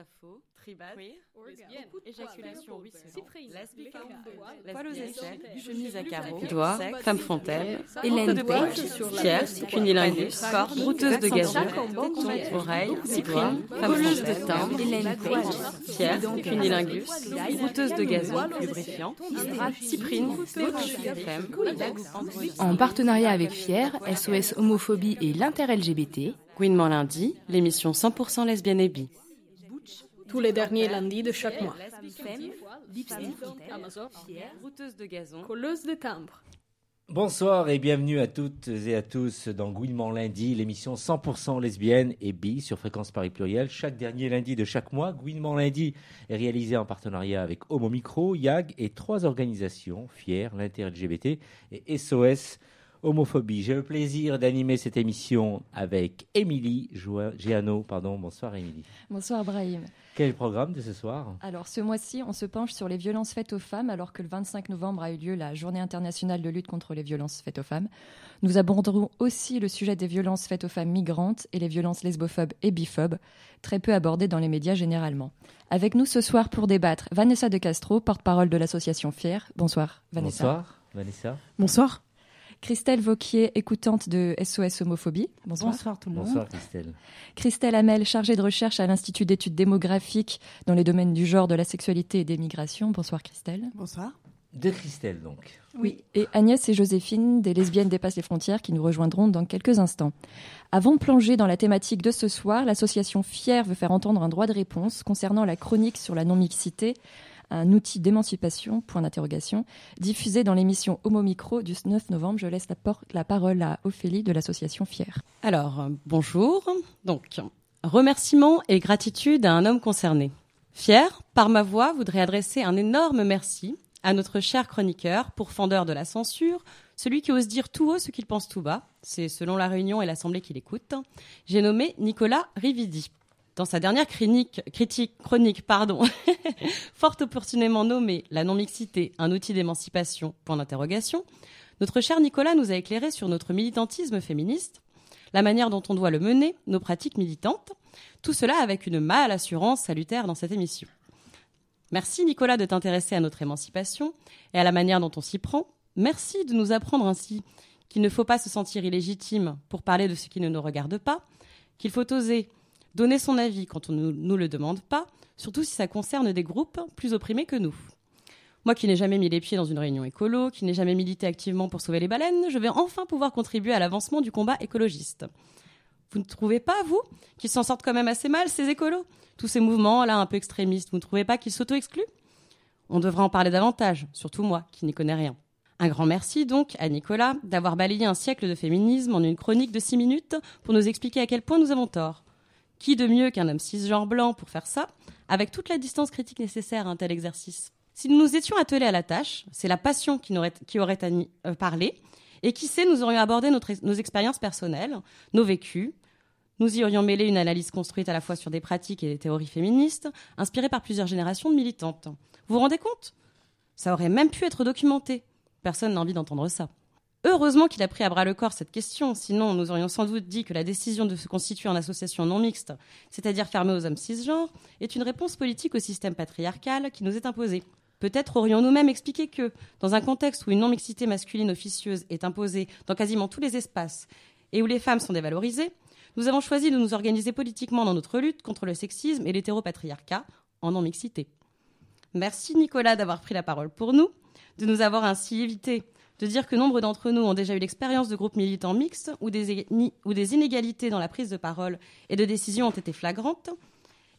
sapho, tribade, éjaculation chemise à carreaux, doigts, femme fontaine, Hélène Page, Pierre, cunilingus, brouteuse de gazon, oreille, cyprine, colleuse de timbre, Hélène Page, Pierre, cunilingus, brouteuse de gazon, lubrifiant, cyprine, femme, En partenariat avec FIER, SOS Homophobie et l'Inter-LGBT, Gouinement lundi, l'émission 100% lesbienne et bi. Tous les derniers lundis de chaque mois. Brouteuse de gazon, Colleuse de timbre. Bonsoir et bienvenue à toutes et à tous dans Gouinement lundi, l'émission 100% lesbienne et bi sur Fréquence Paris Pluriel. Chaque dernier lundi de chaque mois, Gouinement lundi est réalisé en partenariat avec Homo Micro, YAG et trois organisations, FIER, l'Inter-LGBT et SOS Homophobie. J'ai le plaisir d'animer cette émission avec Émilie Giano. Pardon, bonsoir Émilie. Bonsoir Brahim. Quel est le programme de ce soir? Alors ce mois-ci, on se penche sur les violences faites aux femmes alors que le 25 novembre a eu lieu la journée internationale de lutte contre les violences faites aux femmes. Nous aborderons aussi le sujet des violences faites aux femmes migrantes et les violences lesbophobes et biphobes, très peu abordées dans les médias généralement. Avec nous ce soir pour débattre, Vanessa de Castro, porte-parole de l'association FIER. Bonsoir Vanessa. Bonsoir Vanessa. Bonsoir. Christelle Vauquier, écoutante de SOS Homophobie. Bonsoir. Bonsoir tout le monde. Bonsoir Christelle. Christelle Hamel, chargée de recherche à l'Institut d'études démographiques dans les domaines du genre, de la sexualité et des migrations. Bonsoir Christelle. Bonsoir. De Christelle donc. Oui. Et Agnès et Joséphine, des lesbiennes dépassent les frontières, qui nous rejoindront dans quelques instants. Avant de plonger dans la thématique de ce soir, l'association FIER veut faire entendre un droit de réponse concernant la chronique sur la non-mixité, un outil d'émancipation, point d'interrogation, diffusé dans l'émission Homo Micro du 9 novembre. Je laisse la, parole à Ophélie de l'association FIER. Alors, euh, bonjour. Donc, remerciements et gratitude à un homme concerné. Fier, par ma voix, voudrais adresser un énorme merci à notre cher chroniqueur, pourfendeur de la censure, celui qui ose dire tout haut ce qu'il pense tout bas. C'est selon la Réunion et l'Assemblée qui l'écoute. J'ai nommé Nicolas Rividi. Dans sa dernière critique, chronique, pardon, fort opportunément nommée La non-mixité, un outil d'émancipation, point d'interrogation, notre cher Nicolas nous a éclairé sur notre militantisme féministe, la manière dont on doit le mener, nos pratiques militantes, tout cela avec une mâle assurance salutaire dans cette émission. Merci Nicolas de t'intéresser à notre émancipation et à la manière dont on s'y prend. Merci de nous apprendre ainsi qu'il ne faut pas se sentir illégitime pour parler de ce qui ne nous regarde pas, qu'il faut oser donner son avis quand on ne nous le demande pas, surtout si ça concerne des groupes plus opprimés que nous. Moi qui n'ai jamais mis les pieds dans une réunion écolo, qui n'ai jamais milité activement pour sauver les baleines, je vais enfin pouvoir contribuer à l'avancement du combat écologiste. Vous ne trouvez pas, vous, qu'ils s'en sortent quand même assez mal, ces écolos? Tous ces mouvements, là, un peu extrémistes, vous ne trouvez pas qu'ils s'auto-excluent? On devrait en parler davantage, surtout moi, qui n'y connais rien. Un grand merci donc à Nicolas d'avoir balayé un siècle de féminisme en une chronique de six minutes pour nous expliquer à quel point nous avons tort. Qui de mieux qu'un homme cisgenre blanc pour faire ça, avec toute la distance critique nécessaire à un tel exercice Si nous nous étions attelés à la tâche, c'est la passion qui, aurait euh, parlé, et qui sait, nous aurions abordé nos expériences personnelles, nos vécus, nous y aurions mêlé une analyse construite à la fois sur des pratiques et des théories féministes, inspirées par plusieurs générations de militantes. Vous vous rendez compte? Ça aurait même pu être documenté. Personne n'a envie d'entendre ça. Heureusement qu'il a pris à bras le corps cette question, sinon nous aurions sans doute dit que la décision de se constituer en association non mixte, c'est-à-dire fermée aux hommes cisgenres, est une réponse politique au système patriarcal qui nous est imposé. Peut-être aurions-nous même expliqué que, dans un contexte où une non-mixité masculine officieuse est imposée dans quasiment tous les espaces et où les femmes sont dévalorisées, nous avons choisi de nous organiser politiquement dans notre lutte contre le sexisme et l'hétéropatriarcat en non-mixité. Merci Nicolas d'avoir pris la parole pour nous, de nous avoir ainsi évité de dire que nombre d'entre nous ont déjà eu l'expérience de groupes militants mixtes où des, inégalités dans la prise de parole et de décision ont été flagrantes,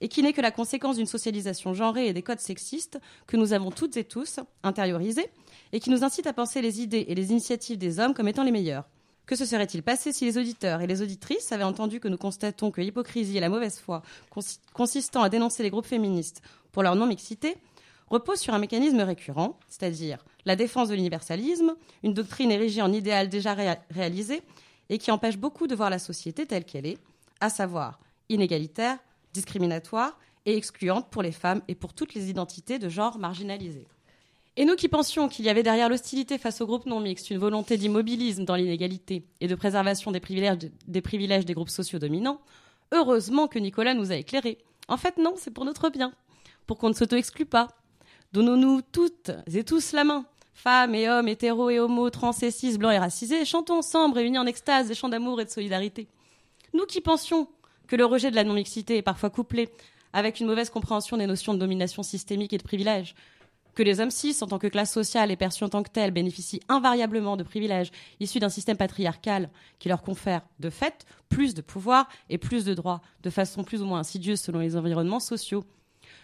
et qui n'est que la conséquence d'une socialisation genrée et des codes sexistes que nous avons toutes et tous intériorisés, et qui nous incite à penser les idées et les initiatives des hommes comme étant les meilleures. Que se serait-il passé si les auditeurs et les auditrices avaient entendu que nous constatons que l'hypocrisie et la mauvaise foi consi- consistant à dénoncer les groupes féministes pour leur non-mixité repose sur un mécanisme récurrent, c'est-à-dire la défense de l'universalisme, une doctrine érigée en idéal déjà réa- réalisé et qui empêche beaucoup de voir la société telle qu'elle est, à savoir inégalitaire, discriminatoire et excluante pour les femmes et pour toutes les identités de genre marginalisées. Et nous qui pensions qu'il y avait derrière l'hostilité face aux groupes non mixtes une volonté d'immobilisme dans l'inégalité et de préservation des privilèges des, privilèges des groupes sociaux dominants, heureusement que Nicolas nous a éclairés En fait, non, c'est pour notre bien, pour qu'on ne s'auto-exclue pas. Donnons-nous toutes et tous la main, femmes et hommes, hétéros et homos, trans et cis, blancs et racisés, chantons ensemble, réunis en extase, des chants d'amour et de solidarité. Nous qui pensions que le rejet de la non-mixité est parfois couplé avec une mauvaise compréhension des notions de domination systémique et de privilège, que les hommes cis, en tant que classe sociale et perçus en tant que tels, bénéficient invariablement de privilèges issus d'un système patriarcal qui leur confère, de fait, plus de pouvoir et plus de droits, de façon plus ou moins insidieuse selon les environnements sociaux.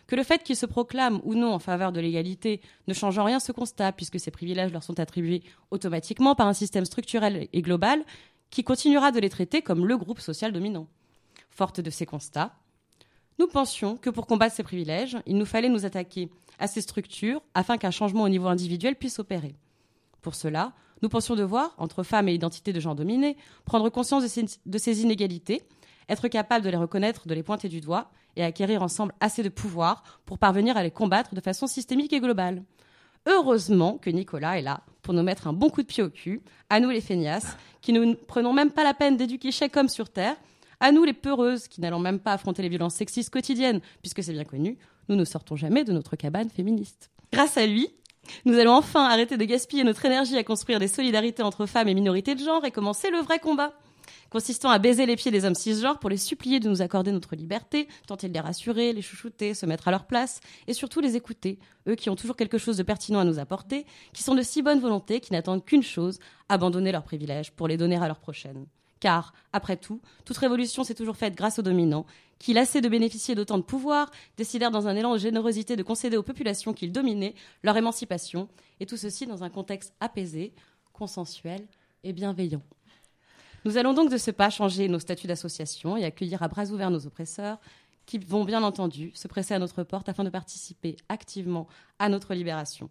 Que le fait qu'ils se proclament ou non en faveur de l'égalité ne change en rien ce constat, puisque ces privilèges leur sont attribués automatiquement par un système structurel et global qui continuera de les traiter comme le groupe social dominant. Forte de ces constats, nous pensions que pour combattre ces privilèges, il nous fallait nous attaquer à ces structures afin qu'un changement au niveau individuel puisse opérer. Pour cela, nous pensions devoir, entre femmes et identités de genre dominées, prendre conscience de ces, de ces inégalités, être capable de les reconnaître, de les pointer du doigt et acquérir ensemble assez de pouvoir pour parvenir à les combattre de façon systémique et globale. Heureusement que Nicolas est là pour nous mettre un bon coup de pied au cul, à nous les feignasses, qui ne prenons même pas la peine d'éduquer chaque homme sur Terre, à nous les peureuses, qui n'allons même pas affronter les violences sexistes quotidiennes, puisque c'est bien connu, nous ne sortons jamais de notre cabane féministe. Grâce à lui, nous allons enfin arrêter de gaspiller notre énergie à construire des solidarités entre femmes et minorités de genre et commencer le vrai combat consistant à baiser les pieds des hommes cisgenres pour les supplier de nous accorder notre liberté, tenter de les rassurer, les chouchouter, se mettre à leur place, et surtout les écouter, eux qui ont toujours quelque chose de pertinent à nous apporter, qui sont de si bonne volonté, qui n'attendent qu'une chose, abandonner leurs privilèges pour les donner à leur prochaine. Car, après tout, toute révolution s'est toujours faite grâce aux dominants, qui, lassés de bénéficier d'autant de pouvoir, décidèrent dans un élan de générosité de concéder aux populations qu'ils dominaient leur émancipation, et tout ceci dans un contexte apaisé, consensuel et bienveillant. Nous allons donc de ce pas changer nos statuts d'association et accueillir à bras ouverts nos oppresseurs, qui vont bien entendu se presser à notre porte afin de participer activement à notre libération.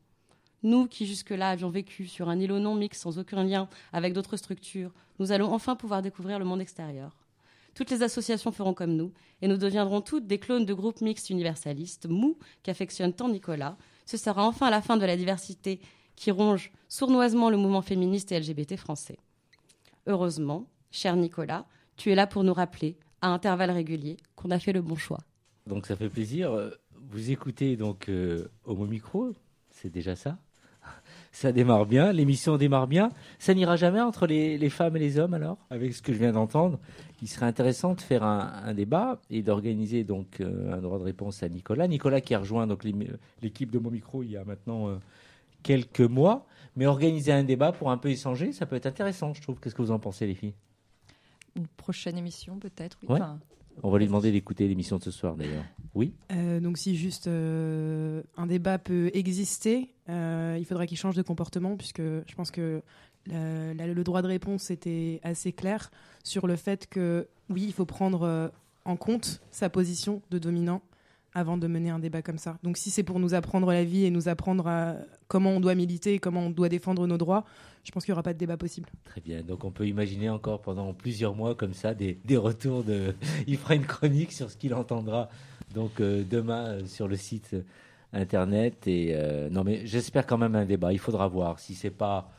Nous qui jusque-là avions vécu sur un îlot non mixte sans aucun lien avec d'autres structures, nous allons enfin pouvoir découvrir le monde extérieur. Toutes les associations feront comme nous, et nous deviendrons toutes des clones de groupes mixtes universalistes, mous, qu'affectionne tant Nicolas. Ce sera enfin la fin de la diversité qui ronge sournoisement le mouvement féministe et LGBT français. Heureusement, cher Nicolas, tu es là pour nous rappeler, à intervalles réguliers, qu'on a fait le bon choix. Donc ça fait plaisir. Vous écoutez donc euh, Homo Micro, c'est déjà ça. Ça démarre bien, l'émission démarre bien. Ça n'ira jamais entre les, femmes et les hommes alors? Avec ce que je viens d'entendre, il serait intéressant de faire un, débat et d'organiser donc euh, un droit de réponse à Nicolas. Nicolas qui a rejoint donc l'équipe de Micro il y a maintenant euh, quelques mois. Mais organiser un débat pour un peu échanger, ça peut être intéressant, je trouve. Qu'est-ce que vous en pensez les filles? Une prochaine émission, peut-être. oui. Ouais. Enfin, On va lui demander d'écouter l'émission de ce soir d'ailleurs. Oui? Euh, donc si juste euh, un débat peut exister, euh, il faudrait qu'il change de comportement, puisque je pense que la- la- le droit de réponse était assez clair sur le fait que oui, il faut prendre en compte sa position de dominant avant de mener un débat comme ça. Donc si c'est pour nous apprendre la vie et nous apprendre à comment on doit militer, et comment on doit défendre nos droits, je pense qu'il n'y aura pas de débat possible. Très bien. Donc on peut imaginer encore pendant plusieurs mois comme ça des, des retours de. Il fera une chronique sur ce qu'il entendra donc euh, demain euh, sur le site euh, internet et euh, non mais j'espère quand même un débat. Il faudra voir si c'est pas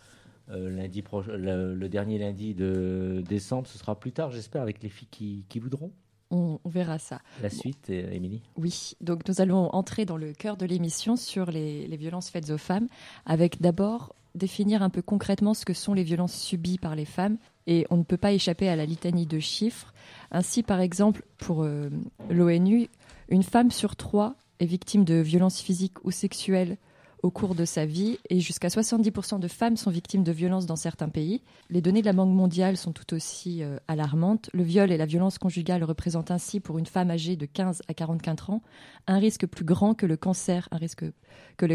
euh, lundi proche, le, dernier lundi de décembre, ce sera plus tard. J'espère avec les filles qui voudront. On, on verra ça. La suite, euh, Émilie. Oui, donc nous allons entrer dans le cœur de l'émission sur les, les violences faites aux femmes, avec d'abord définir un peu concrètement ce que sont les violences subies par les femmes. Et on ne peut pas échapper à la litanie de chiffres. Ainsi, par exemple, pour euh, l'ONU, une femme sur trois est victime de violences physiques ou sexuelles au cours de sa vie et jusqu'à 70% de femmes sont victimes de violences dans certains pays. Les données de la Banque mondiale sont tout aussi euh, alarmantes. Le viol et la violence conjugale représentent ainsi pour une femme âgée de 15 à 44 ans un risque plus grand que le cancer, que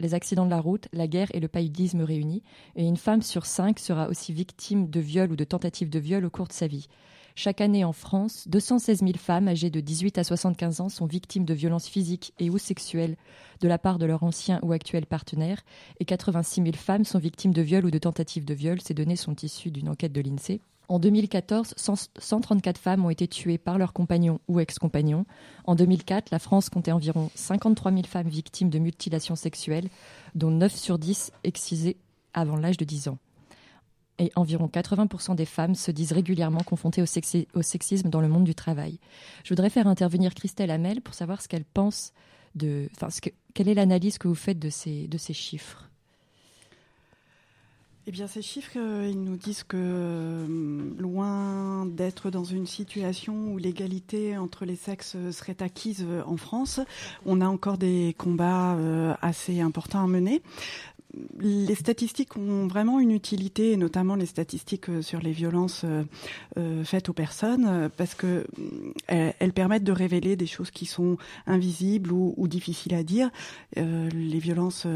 les accidents de la route, la guerre et le paludisme réunis. Et une femme sur cinq sera aussi victime de viol ou de tentative de viol au cours de sa vie. Chaque année en France, 216 000 femmes âgées de 18 à 75 ans sont victimes de violences physiques et ou sexuelles de la part de leur ancien ou actuel partenaire et 86 000 femmes sont victimes de viol ou de tentative de viol. Ces données sont issues d'une enquête de l'INSEE. En 2014, 100 134 femmes ont été tuées par leur compagnon ou ex-compagnon. En 2004, la France comptait environ 53 000 femmes victimes de mutilations sexuelles, dont 9 sur 10 excisées avant l'âge de 10 ans. Et environ 80% des femmes se disent régulièrement confrontées au, sexi- au sexisme dans le monde du travail. Je voudrais faire intervenir Christelle Hamel pour savoir ce qu'elle pense de, enfin, ce que, quelle est l'analyse que vous faites de ces, de ces chiffres? Eh bien, ces chiffres, euh, ils nous disent que euh, loin d'être dans une situation où l'égalité entre les sexes serait acquise euh, en France, on a encore des combats assez importants à mener. Les statistiques ont vraiment une utilité, notamment les statistiques euh, sur les violences euh, euh, faites aux personnes, parce que elles, permettent de révéler des choses qui sont invisibles ou, ou difficiles à dire. Les violences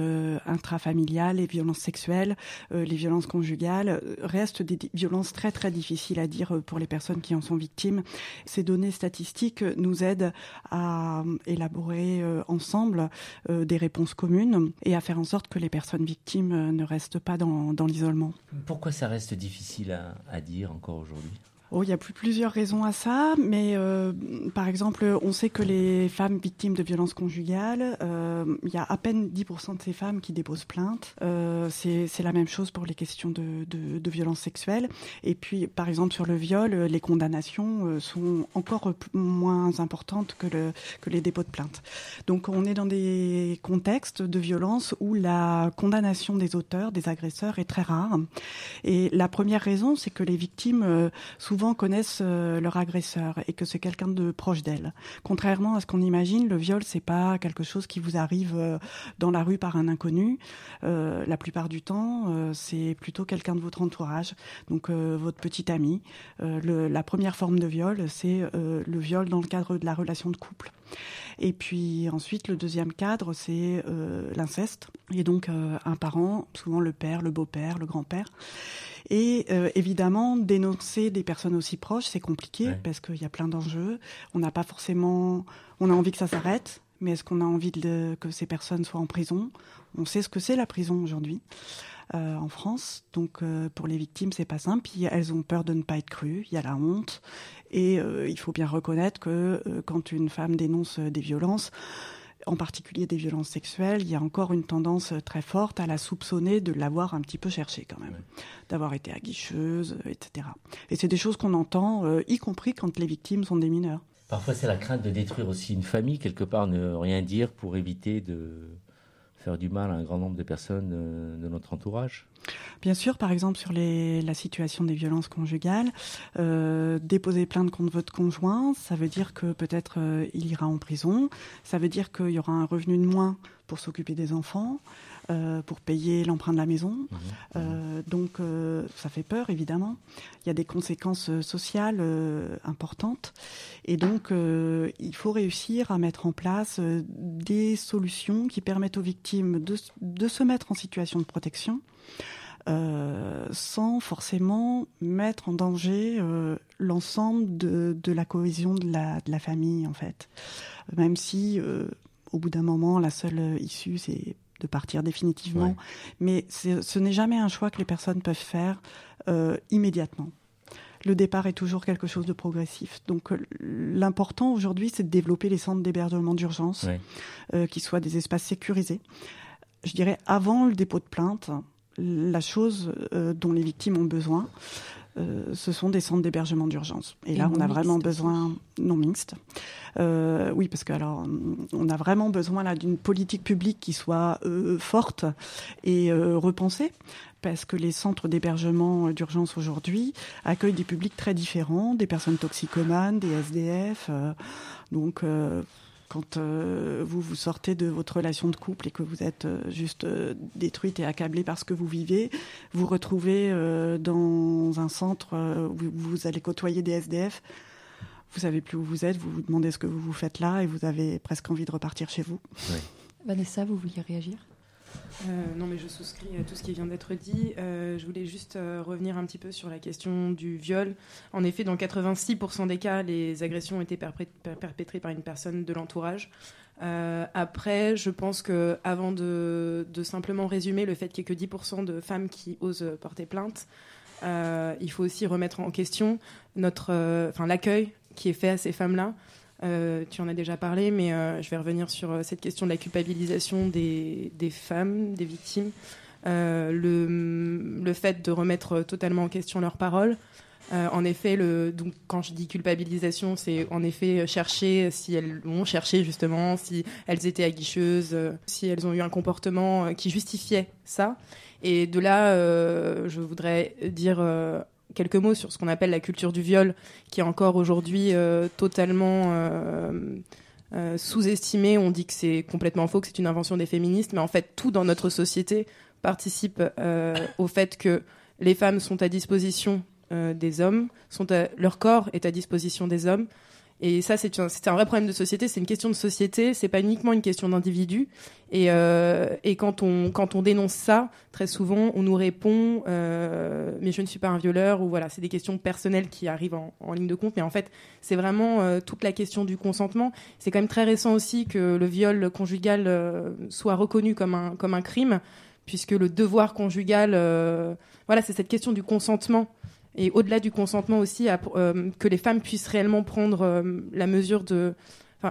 intrafamiliales, les violences sexuelles, les violences conjugales restent des violences très très difficiles à dire pour les personnes qui en sont victimes. Ces données statistiques nous aident à élaborer ensemble des réponses communes et à faire en sorte que les personnes victimes euh, ne restent pas dans, l'isolement. Pourquoi ça reste difficile à dire encore aujourd'hui? Oh, il y a plus- plusieurs raisons à ça, mais euh, par exemple, on sait que les femmes victimes de violences conjugales, euh, il y a à peine 10% de ces femmes qui déposent plainte. Euh, c'est la même chose pour les questions de, de, de violences sexuelles. Et puis, par exemple, sur le viol, les condamnations sont encore moins importantes que, le, que les dépôts de plainte. Donc, on est dans des contextes de violence où la condamnation des auteurs, des agresseurs, est très rare. Et la première raison, c'est que les victimes euh, souvent connaissent euh, leur agresseur et que c'est quelqu'un de proche d'elles. Contrairement à ce qu'on imagine, le viol c'est pas quelque chose qui vous arrive euh, dans la rue par un inconnu. Euh, la plupart du temps, c'est plutôt quelqu'un de votre entourage, donc votre petit ami. La première forme de viol, c'est le viol dans le cadre de la relation de couple. Et puis ensuite, le deuxième cadre, c'est euh, l'inceste. Et donc euh, un parent, souvent le père, le beau-père, le grand-père. Et euh, évidemment, dénoncer des personnes aussi proches, c'est compliqué Ouais. parce qu'il y a plein d'enjeux. On n'a pas forcément, on a envie que ça s'arrête, mais est-ce qu'on a envie de, que ces personnes soient en prison? On sait ce que c'est la prison aujourd'hui. euh, en France, donc euh, pour les victimes c'est pas simple. Puis elles ont peur de ne pas être crues. Il y a la honte et euh, il faut bien reconnaître que quand une femme dénonce des violences, en particulier des violences sexuelles, il y a encore une tendance très forte à la soupçonner de l'avoir un petit peu cherché quand même, d'avoir été aguicheuse, etc. Et c'est des choses qu'on entend, euh, y compris quand les victimes sont des mineurs. Parfois, c'est la crainte de détruire aussi une famille, quelque part, ne rien dire pour éviter de faire du mal à un grand nombre de personnes euh, de notre entourage. Bien sûr, par exemple, sur la situation des violences conjugales, euh, déposer plainte contre votre conjoint, ça veut dire que peut-être euh, il ira en prison, ça veut dire qu'il y aura un revenu de moins pour s'occuper des enfants, euh, pour payer l'emprunt de la maison. Euh, donc euh, ça fait peur, évidemment. Il y a des conséquences sociales importantes. Et donc il faut réussir à mettre en place des solutions qui permettent aux victimes de, de se mettre en situation de protection. euh, sans forcément mettre en danger euh, l'ensemble de, de la cohésion de la, de la famille, en fait. Même si, euh, au bout d'un moment, la seule issue, c'est de partir définitivement. Ouais. Mais ce n'est jamais un choix que les personnes peuvent faire euh, immédiatement. Le départ est toujours quelque chose de progressif. Donc euh, l'important aujourd'hui, c'est de développer les centres d'hébergement d'urgence, Ouais. euh, qui soient des espaces sécurisés. Je dirais avant le dépôt de plainte, la chose euh, dont les victimes ont besoin, euh, ce sont des centres d'hébergement d'urgence. Et, Et là, on a vraiment besoin non mixtes. Euh, oui, parce que alors, on a vraiment besoin là d'une politique publique qui soit euh, forte et euh, repensée, parce que les centres d'hébergement d'urgence aujourd'hui accueillent des publics très différents, des personnes toxicomanes, des SDF, donc. Quand euh, vous vous sortez de votre relation de couple et que vous êtes euh, juste euh, détruite et accablée par ce que vous vivez, vous retrouvez euh, dans un centre où vous allez côtoyer des SDF. Vous savez plus où vous êtes, vous vous demandez ce que vous vous faites là et vous avez presque envie de repartir chez vous. Vanessa, vous vouliez réagir? Euh, non, mais je souscris à tout ce qui vient d'être dit. Euh, je voulais juste euh, revenir un petit peu sur la question du viol. En effet, dans 86% des cas, les agressions ont été perpétrées par une personne de l'entourage. Après, je pense que avant de, simplement résumer le fait qu'il n'y ait que 10% de femmes qui osent porter plainte, il faut aussi remettre en question notre, l'accueil qui est fait à ces femmes-là. Euh, tu en as déjà parlé, mais euh, je vais revenir sur euh, cette question de la culpabilisation des, femmes, des victimes. le, fait de remettre totalement en question leurs paroles. En effet, donc, quand je dis culpabilisation, c'est en effet chercher si elles ont cherché justement, si elles étaient aguicheuses, si elles ont eu un comportement qui justifiait ça. Et de là, je voudrais dire quelques mots sur ce qu'on appelle la culture du viol, qui est encore aujourd'hui euh, totalement euh, euh, sous-estimée. On dit que c'est complètement faux, que c'est une invention des féministes, mais en fait, tout dans notre société participe au fait que les femmes sont à disposition des hommes, sont leur corps est à disposition des hommes. Et ça, c'est un, vrai problème de société. C'est une question de société. C'est pas uniquement une question d'individu. Et, euh, quand on dénonce ça, très souvent, on nous répond euh, mais je ne suis pas un violeur ou voilà, c'est des questions personnelles qui arrivent en, ligne de compte. Mais en fait, c'est vraiment euh, toute la question du consentement. C'est quand même très récent aussi que le viol conjugal soit reconnu comme un comme un crime, puisque le devoir conjugal, voilà, c'est cette question du consentement et au-delà du consentement aussi, euh, que les femmes puissent réellement prendre euh, la mesure de, euh,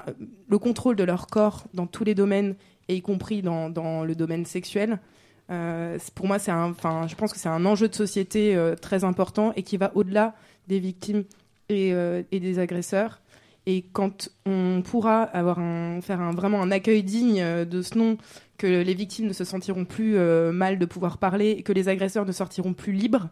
le contrôle de leur corps dans tous les domaines, et y compris dans, le domaine sexuel. Pour moi, c'est un, enfin, je pense que c'est un enjeu de société très important et qui va au-delà des victimes et, des agresseurs. Et quand on pourra avoir un, faire un, vraiment un accueil digne de ce nom, que les victimes ne se sentiront plus mal de pouvoir parler, que les agresseurs ne sortiront plus libres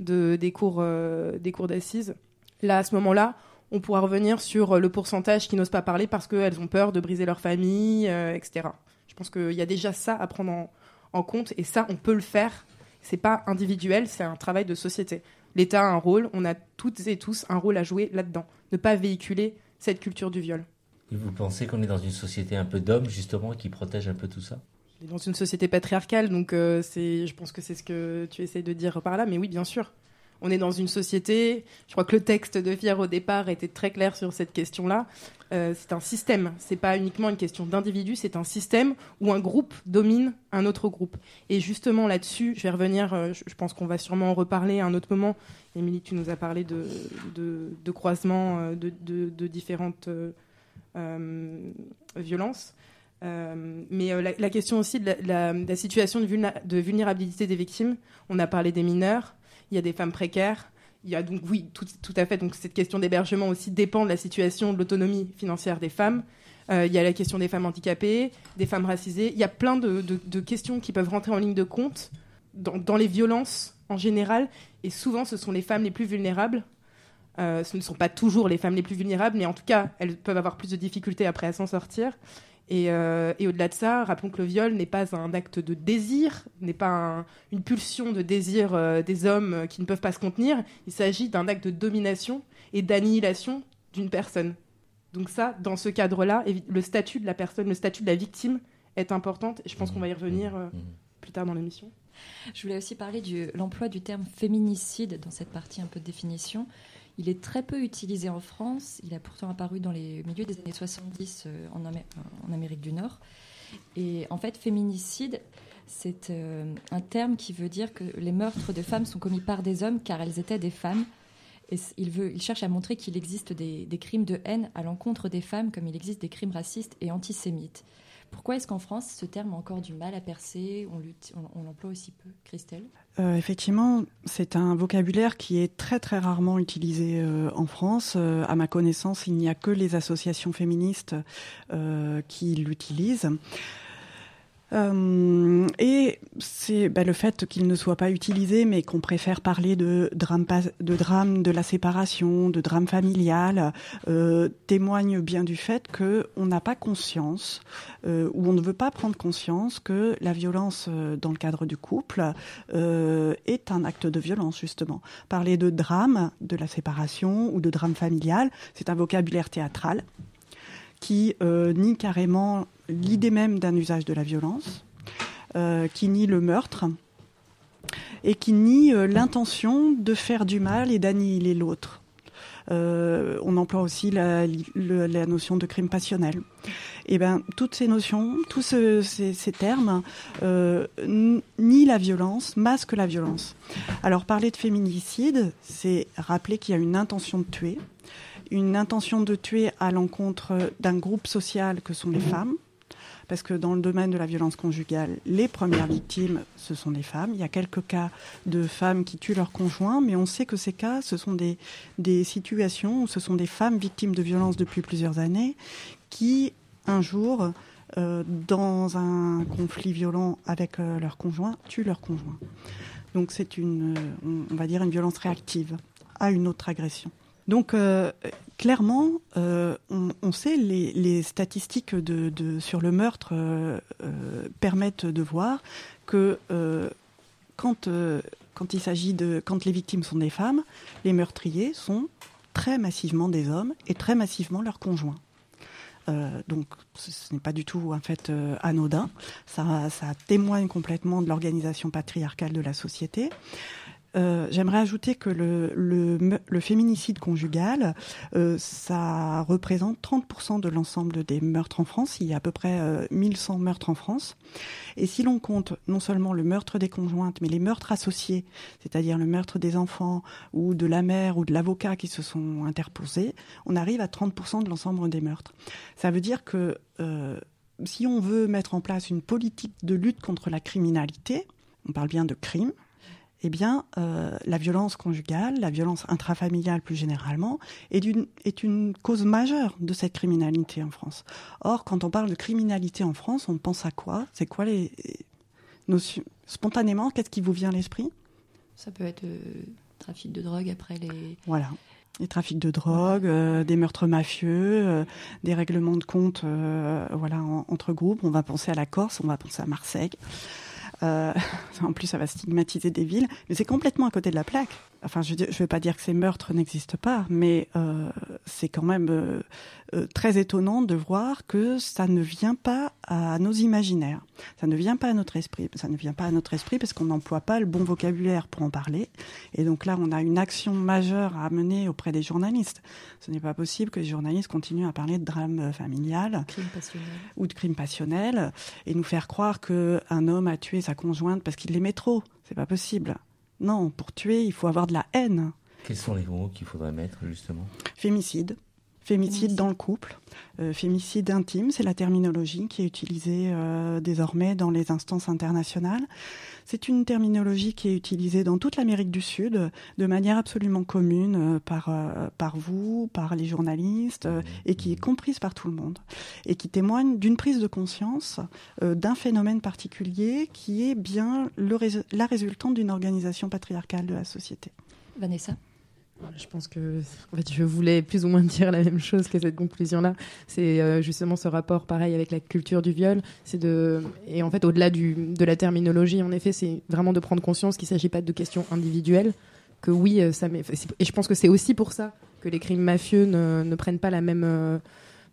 de, des cours, euh, des cours d'assises, là, à ce moment-là, on pourra revenir sur le pourcentage qui n'osent pas parler parce qu'elles ont peur de briser leur famille, euh, etc. Je pense qu'il y a déjà ça à prendre en, en compte et ça, on peut le faire. C'est pas individuel, c'est un travail de société. L'État a un rôle, on a toutes et tous un rôle à jouer là-dedans. Ne pas véhiculer cette culture du viol. Et vous pensez qu'on est dans une société un peu d'hommes, justement, qui protège un peu tout ça? On est dans une société patriarcale, donc euh, c'est, je pense que c'est ce que tu essayes de dire par là, mais oui, bien sûr. On est dans une société, je crois que le texte de Fier au départ était très clair sur cette question-là. Euh, c'est un système, c'est pas uniquement une question d'individu, c'est un système où un groupe domine un autre groupe. Et justement là-dessus, je vais revenir, euh, je, pense qu'on va sûrement en reparler à un autre moment. Émilie, tu nous as parlé de, de, de croisement euh, de, de, différentes violences. Euh, mais euh, la, question aussi de la, situation de, vulnérabilité des victimes, on a parlé des mineurs, il y a des femmes précaires, il y a donc, oui, tout, à fait, donc cette question d'hébergement aussi dépend de la situation de l'autonomie financière des femmes. Euh, il y a la question des femmes handicapées, des femmes racisées, il y a plein de, questions qui peuvent rentrer en ligne de compte dans, les violences en général, et souvent ce sont les femmes les plus vulnérables. Ce ne sont pas toujours les femmes les plus vulnérables, mais en tout cas, elles peuvent avoir plus de difficultés après à s'en sortir. Et, euh, et au-delà de ça, rappelons que le viol n'est pas un acte de désir, n'est pas un- une pulsion de désir euh, des hommes euh, qui ne peuvent pas se contenir. Il s'agit d'un acte de domination et d'annihilation d'une personne. Donc ça, dans ce cadre-là, le statut de la personne, le statut de la victime est importante. Et je pense qu'on va y revenir euh, Mhm. plus tard dans l'émission. Je voulais aussi parler de l'emploi du terme féminicide dans cette partie un peu de définition. Il est très peu utilisé en France. Il a pourtant apparu dans les milieux des années 70 euh, en, Amé- en Amérique du Nord. Et en fait, féminicide, c'est euh, un terme qui veut dire que les meurtres de femmes sont commis par des hommes car elles étaient des femmes. Et il, cherche à montrer qu'il existe des crimes de haine à l'encontre des femmes comme il existe des crimes racistes et antisémites. Pourquoi est-ce qu'en France, ce terme a encore du mal à percer? On l'emploie aussi peu Christelle? Euh, effectivement, c'est un vocabulaire qui est très très rarement utilisé euh, en France. Euh, à ma connaissance, il n'y a que les associations féministes qui l'utilisent. Euh, et c'est bah, le fait qu'il ne soit pas utilisé, mais qu'on préfère parler de drame, de drame de la séparation, de drame familial, euh, témoigne bien du fait que on n'a pas conscience, euh, ou on ne veut pas prendre conscience que la violence dans le cadre du couple est un acte de violence justement. Parler de drame, de la séparation ou de drame familial, c'est un vocabulaire théâtral qui euh, nie carrément l'idée même d'un usage de la violence, euh, qui nie le meurtre et qui nie euh, l'intention de faire du mal et d'annihiler l'autre. On emploie aussi la, notion de crime passionnel. Et ben toutes ces notions, tous ce- ces, termes euh, nient la violence, masquent la violence. Alors parler de féminicide, c'est rappeler qu'il y a une intention de tuer, une intention de tuer à l'encontre d'un groupe social que sont les femmes, parce que dans le domaine de la violence conjugale, les premières victimes, ce sont des femmes. Il y a quelques cas de femmes qui tuent leur conjoint, mais on sait que ces cas, ce sont des, des situations où ce sont des femmes victimes de violences depuis plusieurs années qui, un jour, euh, dans un conflit violent avec euh, leur conjoint, tuent leur conjoint. Donc c'est une, euh, on va dire, une violence réactive à une autre agression. Donc euh, clairement, euh, on, sait les, statistiques de, sur le meurtre euh, permettent de voir que quand, quand il de quand les victimes sont des femmes, les meurtriers sont très massivement des hommes et très massivement leurs conjoints. Donc ce, n'est pas du tout en fait anodin. Ça, témoigne complètement de l'organisation patriarcale de la société. Euh, J'aimerais ajouter que le, féminicide conjugal, euh, ça représente 30% de l'ensemble des meurtres en France. Il y a à peu près euh, 1100 meurtres en France. Et si l'on compte non seulement le meurtre des conjointes, mais les meurtres associés, c'est-à-dire le meurtre des enfants ou de la mère ou de l'avocat qui se sont interposés, on arrive à 30% de l'ensemble des meurtres. Ça veut dire que euh, si on veut mettre en place une politique de lutte contre la criminalité, on parle bien de crime, eh bien, euh, la violence conjugale, la violence intrafamiliale plus généralement, est une, est une cause majeure de cette criminalité en France. Or, quand on parle de criminalité en France, on pense à quoi? C'est quoi les notions? Spontanément, qu'est-ce qui vous vient à l'esprit? Ça peut être euh, trafic de drogue après les. Voilà. Les trafics de drogue, euh, des meurtres mafieux, euh, des règlements de compte voilà, en, entre groupes. On va penser à la Corse, on va penser à Marseille. Euh, en plus, ça va stigmatiser des villes, mais c'est complètement à côté de la plaque. Enfin, je ne veux pas dire que ces meurtres n'existent pas, mais euh, c'est quand même euh, euh, très étonnant de voir que ça ne vient pas à nos imaginaires, ça ne vient pas à notre esprit, ça ne vient pas à notre esprit parce qu'on n'emploie pas le bon vocabulaire pour en parler. Et donc là, on a une action majeure à mener auprès des journalistes. Ce n'est pas possible que les journalistes continuent à parler de drame familial crime ou de crime passionnel et nous faire croire qu'un homme a tué sa conjointe parce qu'il l'aimait trop. C'est pas possible. Non, pour tuer, il faut avoir de la haine. Quels sont les mots qu'il faudrait mettre justement? Fémicide. Fémicide dans le couple. Euh, fémicide intime, c'est la terminologie qui est utilisée euh, désormais dans les instances internationales. C'est une terminologie qui est utilisée dans toute l'Amérique du Sud de manière absolument commune euh, par, par vous, par les journalistes, et qui est comprise par tout le monde. Et qui témoigne d'une prise de conscience d'un phénomène particulier qui est bien le, la résultante d'une organisation patriarcale de la société. Vanessa? Je pense que en fait, je voulais plus ou moins dire la même chose que cette conclusion-là. C'est euh, justement ce rapport, pareil, avec la culture du viol. C'est de et en fait, au-delà du de la terminologie, en effet, c'est vraiment de prendre conscience qu'il ne s'agit pas de questions individuelles. Que oui, euh, ça. Et je pense que c'est aussi pour ça que les crimes mafieux ne, ne prennent pas la même euh,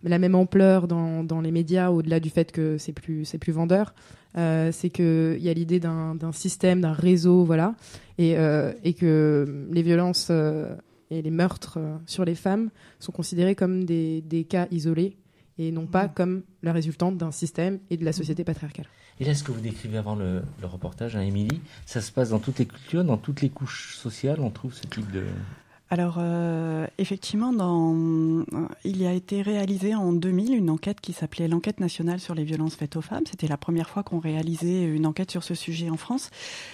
la même ampleur dans, dans les médias, au-delà du fait que c'est plus c'est plus vendeur. C'est qu'il y a l'idée d'un système, d'un réseau, voilà, et, euh, et que les violences euh, et les meurtres sur les femmes sont considérés comme des, des cas isolés et non pas mmh. comme la résultante d'un système et de la société patriarcale. Et là, ce que vous décrivez avant le, le reportage, hein, Émilie, ça se passe dans toutes les cultures, dans toutes les couches sociales, on trouve ce type de... Alors, euh, effectivement, dans, euh, il a été réalisé en 2000 une enquête qui s'appelait l'enquête nationale sur les violences faites aux femmes. C'était la première fois qu'on réalisait une enquête sur ce sujet en France.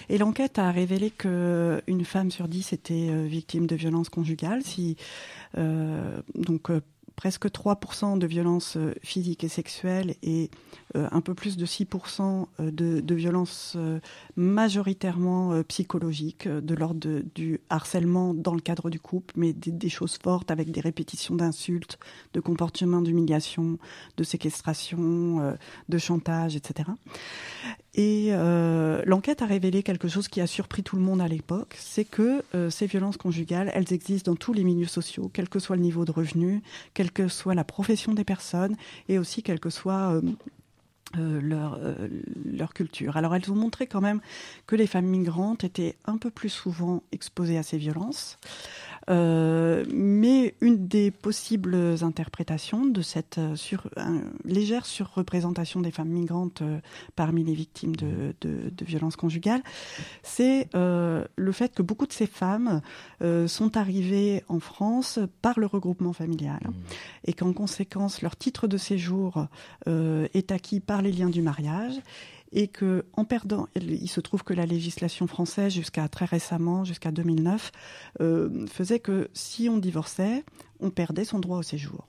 Et l'enquête a révélé que une femme sur dix était euh, victime de violences conjugales. Donc, presque 3% de violences physiques et sexuelles et euh, un peu plus de 6% de, de violences euh, majoritairement euh, psychologiques, de l'ordre du harcèlement dans le cadre du couple, mais des choses fortes avec des répétitions d'insultes, de comportements d'humiliation, de séquestration, de chantage, etc. Et euh, l'enquête a révélé quelque chose qui a surpris tout le monde à l'époque, c'est que euh, ces violences conjugales, elles existent dans tous les milieux sociaux, quel que soit le niveau de revenu, quelle que soit la profession des personnes, et aussi quel que soit euh, leur culture. Alors elles ont montré quand même que les femmes migrantes étaient un peu plus souvent exposées à ces violences. Euh, mais une des possibles interprétations de cette euh, sur, un- légère surreprésentation des femmes migrantes euh, parmi les victimes de, de- de violences conjugales, c'est euh, le fait que beaucoup de ces femmes euh, sont arrivées en France par le regroupement familial et qu'en conséquence leur titre de séjour euh, est acquis par les liens du mariage et que en perdant, il se trouve que la législation française jusqu'à très récemment, jusqu'à 2009, euh, faisait que si on divorçait, on perdait son droit au séjour.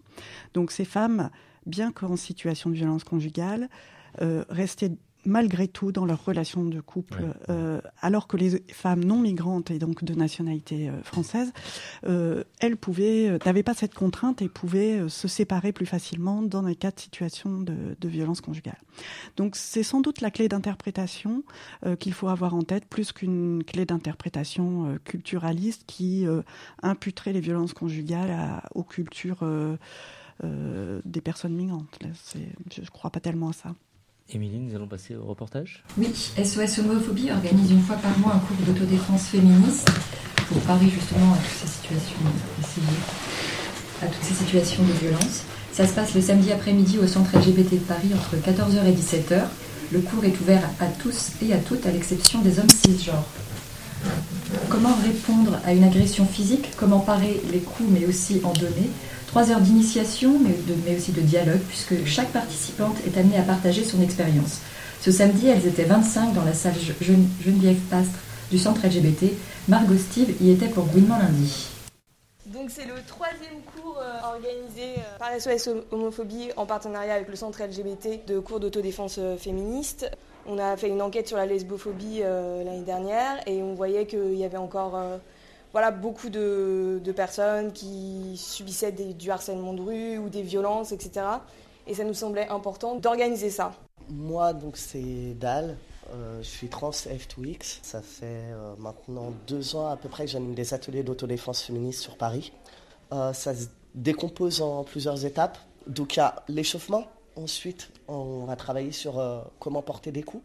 Donc ces femmes, bien qu'en situation de violence conjugale, euh, restaient malgré tout dans leur relation de couple, Ouais. euh, alors que les femmes non migrantes et donc de nationalité euh, française, euh, elles pouvaient, n'avaient pas cette contrainte et pouvaient se séparer plus facilement dans les cas de situation de, de violence conjugale. Donc c'est sans doute la clé d'interprétation qu'il faut avoir en tête, plus qu'une clé d'interprétation culturaliste qui imputerait les violences conjugales à- aux cultures des personnes migrantes. Là, je ne crois pas tellement à ça. Émilie, nous allons passer au reportage. Oui, SOS Homophobie organise une fois par mois un cours d'autodéfense féministe pour parer justement à toutes ces situations à toutes ces situations de violence. Ça se passe le samedi après-midi au centre LGBT de Paris entre 14h et 17h. Le cours est ouvert à tous et à toutes à l'exception des hommes cisgenres. Comment répondre à une agression physique? Comment parer les coups mais aussi en donner? Trois heures d'initiation mais, aussi de dialogue puisque chaque participante est amenée à partager son expérience. Ce samedi, elles étaient 25 dans la salle Geneviève Pastre du centre LGBT. Margot Steve y était pour Gouinement lundi. Donc c'est le troisième cours euh, organisé euh, par SOS Homophobie en partenariat avec le centre LGBT de cours d'autodéfense euh, féministe. On a fait une enquête sur la lesbophobie euh, l'année dernière et on voyait qu'il y avait encore voilà, beaucoup de, personnes qui subissaient du harcèlement de rue ou des violences, etc. Et ça nous semblait important d'organiser ça. Moi, donc, c'est Dal. Euh, je suis trans F2X. Ça fait euh, maintenant deux ans à peu près que j'anime des ateliers d'autodéfense féministe sur Paris. Euh, ça se décompose en plusieurs étapes. Donc, il y a l'échauffement. Ensuite, on va travailler sur comment porter des coups.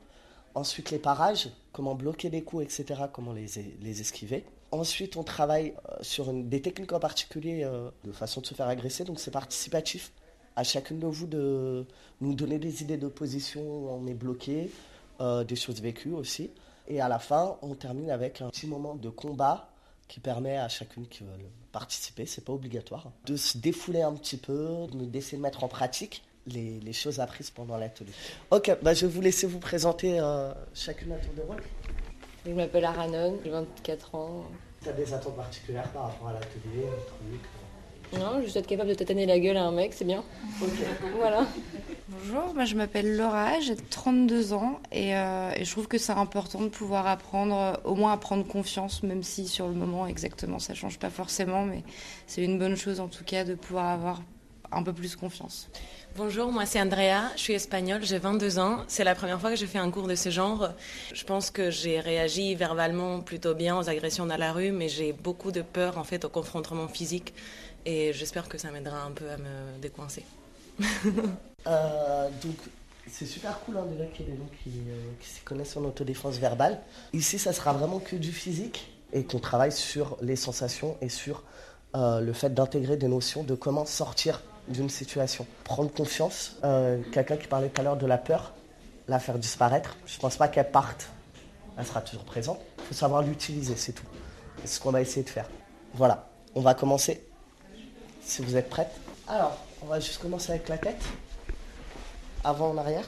Ensuite, les parages, comment bloquer des coups, etc., comment les esquiver. Ensuite, on travaille euh, sur des techniques en particulier euh, de façon de se faire agresser. Donc, c'est participatif. À chacune de vous de nous donner des idées de position où on est bloqué, euh, des choses vécues aussi. Et à la fin, on termine avec un petit moment de combat qui permet à chacune qui veut participer, c'est pas obligatoire, de se défouler un petit peu, de- d'essayer de mettre en pratique les, choses apprises pendant l'atelier. Ok, bah je vais vous laisser vous présenter chacune à tour de rôle. Je m'appelle Aranon, j'ai 24 ans. Tu as des attentes particulières par rapport à l'atelier, truc Non, juste être capable de tataner la gueule à un mec, c'est bien. Voilà. Bonjour, moi je m'appelle Laura, j'ai 32 ans et, euh, et je trouve que c'est important de pouvoir apprendre, euh, au moins à prendre confiance, même si sur le moment exactement ça change pas forcément, mais c'est une bonne chose en tout cas de pouvoir avoir un peu plus confiance. Bonjour, moi c'est Andrea, je suis espagnole, j'ai 22 ans. C'est la première fois que je fais un cours de ce genre. Je pense que j'ai réagi verbalement plutôt bien aux agressions dans la rue, mais j'ai beaucoup de peur en fait au confrontement physique et j'espère que ça m'aidera un peu à me décoincer. Euh, donc, c'est super cool hein, déjà qu'il y ait des gens qui, euh, qui s'y connaissent en autodéfense verbale. Ici, ça sera vraiment que du physique et qu'on travaille sur les sensations et sur euh, le fait d'intégrer des notions de comment sortir d'une situation. Prendre confiance. Euh, Quelqu'un qui parlait tout à l'heure de la peur, la faire disparaître. Je pense pas qu'elle parte. Elle sera toujours présente. Il faut savoir l'utiliser, c'est tout. C'est ce qu'on va essayer de faire. Voilà, on va commencer. Si vous êtes prête. Alors, on va juste commencer avec la tête. Avant en arrière.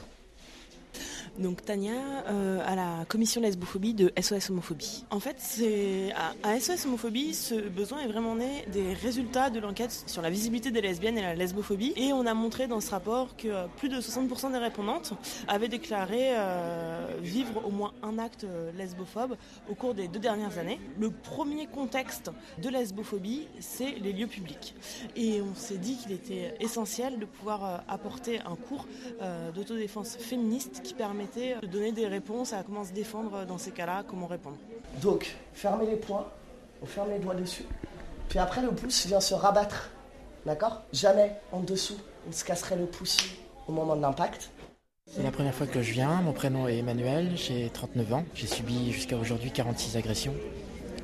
Donc Tania, euh, à la commission lesbophobie de SOS Homophobie. En fait, c'est à, SOS Homophobie, ce besoin est vraiment né des résultats de l'enquête sur la visibilité des lesbiennes et la lesbophobie. Et on a montré dans ce rapport que euh, plus de 60% des répondantes avaient déclaré euh, vivre au moins un acte euh, lesbophobe au cours des deux dernières années. Le premier contexte de lesbophobie, c'est les lieux publics. Et on s'est dit qu'il était essentiel de pouvoir euh, apporter un cours euh, d'autodéfense féministe qui permettait de donner des réponses à comment se défendre dans ces cas-là, comment répondre. Donc, fermez les poings, on ferme les doigts dessus. Puis après, le pouce vient se rabattre. D'accord? Jamais en dessous, on se casserait le pouce au moment de l'impact. C'est la première fois que je viens. Mon prénom est Emmanuel, j'ai 39 ans. J'ai subi jusqu'à aujourd'hui 46 agressions.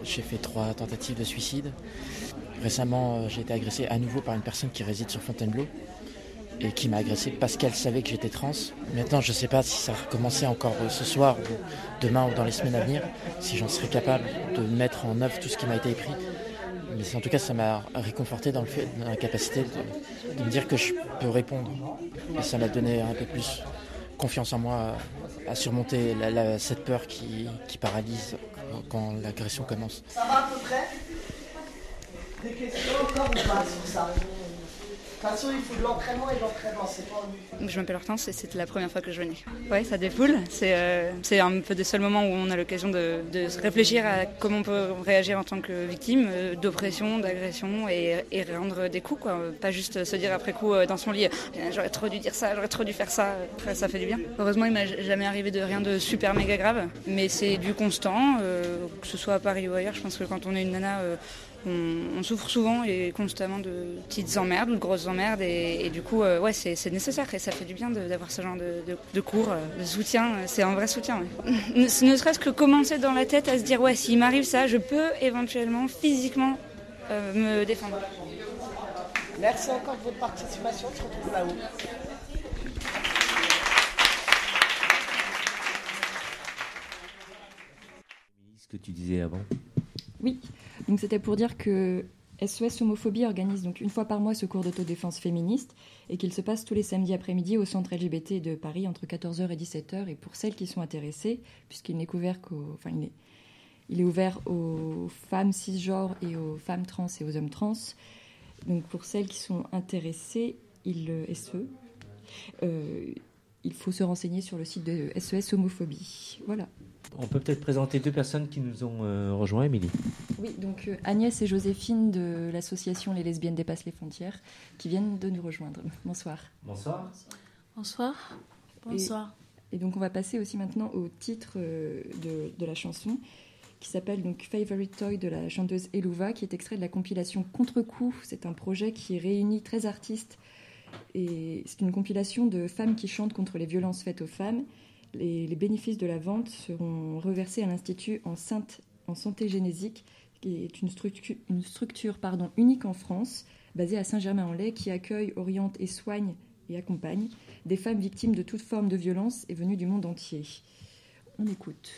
j'ai fait trois tentatives de suicide. Récemment, euh, j'ai été agressé à nouveau par une personne qui réside sur Fontainebleau et qui m'a agressé parce qu'elle savait que j'étais trans. Maintenant, je ne sais pas si ça recommençait encore ce soir ou demain ou dans les semaines à venir, si j'en serais capable de mettre en œuvre tout ce qui m'a été écrit. Mais en tout cas, ça m'a réconforté dans, le fait, dans la capacité de, me dire que je peux répondre. Et ça m'a donné un peu plus confiance en moi à, surmonter cette peur qui, qui paralyse quand l'agression commence. Ça va à peu près Des questions encore sur ça? Toute façon, il faut de l'entraînement et de l'entraînement, c'est pas Je m'appelle Hortense et c'était la première fois que je venais. Oui, ça défoule. Euh, c'est un peu des seuls moments où on a l'occasion de, se réfléchir à comment on peut réagir en tant que victime euh, d'oppression, d'agression et, rendre des coups. Quoi. Pas juste se dire après coup euh, dans son lit j'aurais trop dû dire ça, j'aurais trop dû faire ça. Après, ça fait du bien. Heureusement, il m'a jamais arrivé de rien de super méga grave, mais c'est du constant, que ce soit à Paris ou ailleurs. Je pense que quand on est une nana, on, souffre souvent et constamment de petites emmerdes ou de grosses emmerdes et, du coup euh, ouais c'est nécessaire et ça fait du bien d'avoir ce genre de, cours, euh, de soutien, c'est un vrai soutien. Ne, serait-ce que commencer dans la tête à se dire ouais s'il m'arrive ça je peux éventuellement physiquement euh, me défendre. Merci encore de votre participation, je retrouve là-haut. Ce que tu disais avant. Oui, donc c'était pour dire que SOS Homophobie organise donc une fois par mois ce cours d'autodéfense féministe et qu'il se passe tous les samedis après-midi au centre LGBT de Paris entre 14h et 17h. Et pour celles qui sont intéressées, puisqu'il n'est couvert qu'aux, il est, il est ouvert aux femmes cisgenres et aux femmes trans et aux hommes trans. Donc pour celles qui sont intéressées, il SE, euh, il faut se renseigner sur le site de SOS Homophobie. Voilà. On peut peut-être présenter deux personnes qui nous ont euh, rejoints, Émilie. Oui, donc euh, Agnès et Joséphine de l'association Les Lesbiennes dépassent les frontières qui viennent de nous rejoindre. Bonsoir. Bonsoir. Bonsoir. Bonsoir. Et, donc on va passer aussi maintenant au titre euh, de, de, la chanson qui s'appelle donc Favorite Toy de la chanteuse Elouva qui est extrait de la compilation Contre-coup. C'est un projet qui réunit 13 artistes et c'est une compilation de femmes qui chantent contre les violences faites aux femmes les, bénéfices de la vente seront reversés à l'Institut en, santé génésique, qui est une structure, unique en France, basée à Saint-Germain-en-Laye, qui accueille, oriente et soigne et accompagne des femmes victimes de toute forme de violence et venues du monde entier. On écoute.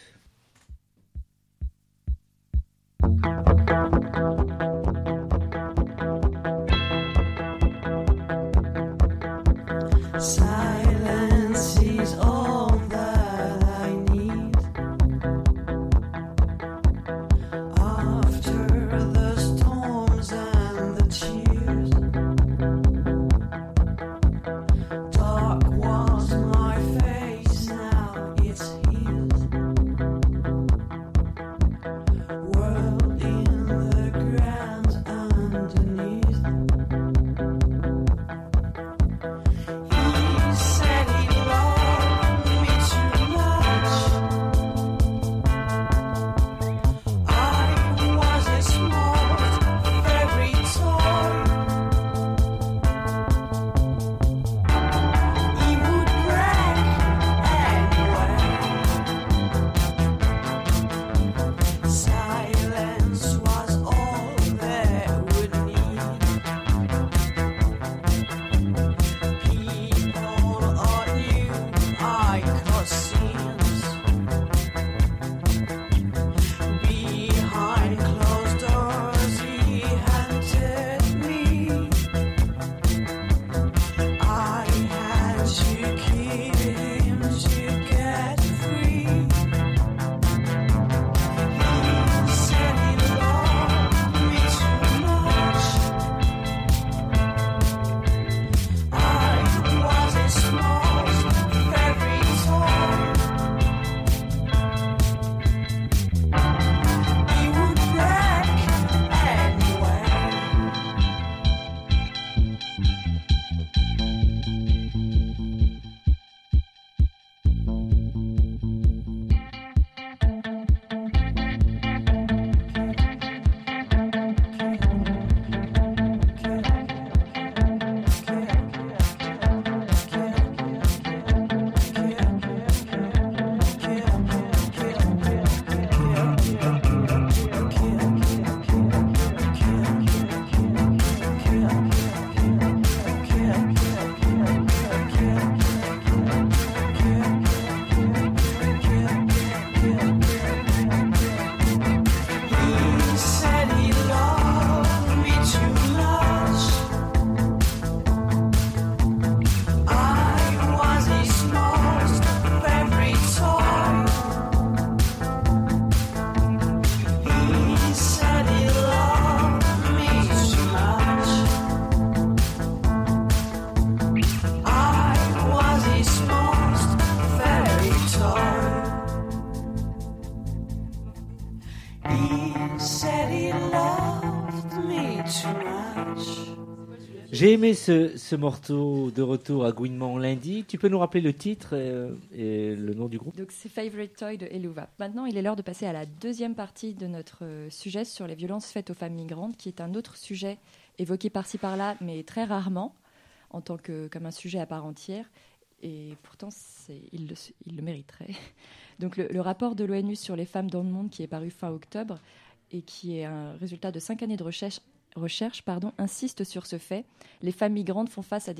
J'ai aimé ce, ce morceau de retour à Gouinement lundi. Tu peux nous rappeler le titre et, et le nom du groupe? Donc c'est Favorite Toy de Eluva. Maintenant, il est l'heure de passer à la deuxième partie de notre euh, sujet sur les violences faites aux femmes migrantes, qui est un autre sujet évoqué par-ci par-là, mais très rarement, en tant que comme un sujet à part entière. Et pourtant, il, le, mériterait. Donc le rapport de l'ONU sur les femmes dans le monde, qui est paru fin octobre, et qui est un résultat de cinq années de recherche, recherche pardon, insiste sur ce fait. Les femmes migrantes font face, à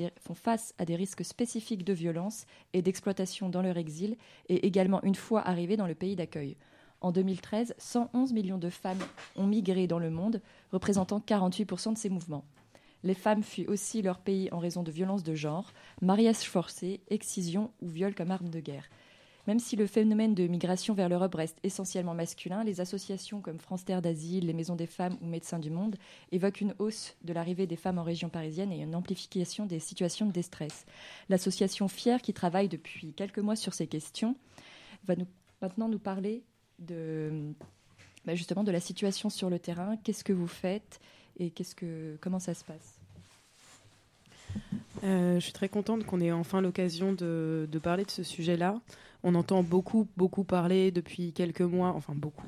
des, risques spécifiques de violence et d'exploitation dans leur exil, et également une fois arrivées dans le pays d'accueil. En 2013, 111 millions de femmes ont migré dans le monde, représentant 48% de ces mouvements. Les femmes fuient aussi leur pays en raison de violences de genre, mariage forcé, excision ou viol comme arme de guerre. Même si le phénomène de migration vers l'Europe reste essentiellement masculin, les associations comme France Terre d'Asile, les Maisons des Femmes ou Médecins du Monde évoquent une hausse de l'arrivée des femmes en région parisienne et une amplification des situations de déstress. L'association Fier, qui travaille depuis quelques mois sur ces questions, va nous, maintenant nous parler de, bah, justement de la situation sur le terrain. Qu'est-ce que vous faites et comment ça se passe? Euh, je suis très contente qu'on ait enfin l'occasion de parler de ce sujet-là. On entend beaucoup, beaucoup parler depuis quelques mois, enfin beaucoup.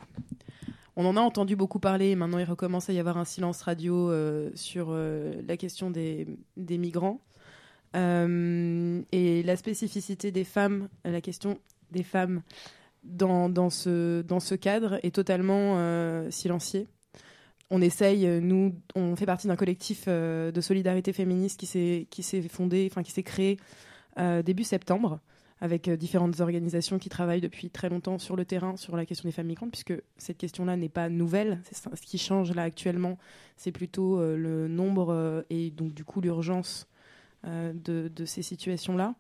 On en a entendu beaucoup parler, maintenant il recommence à y avoir un silence radio euh, sur euh, la question des, migrants. Euh, et la spécificité des femmes, la question des femmes dans, ce, cadre est totalement silenciée on essaye, nous, on fait partie d'un collectif de solidarité féministe qui s'est fondé, enfin qui s'est créé début septembre avec euh, différentes organisations qui travaillent depuis très longtemps sur le terrain sur la question des femmes migrantes, puisque cette question-là n'est pas nouvelle. Ce qui change là actuellement, c'est plutôt euh, le nombre euh, et donc du coup l'urgence de, de ces situations-là.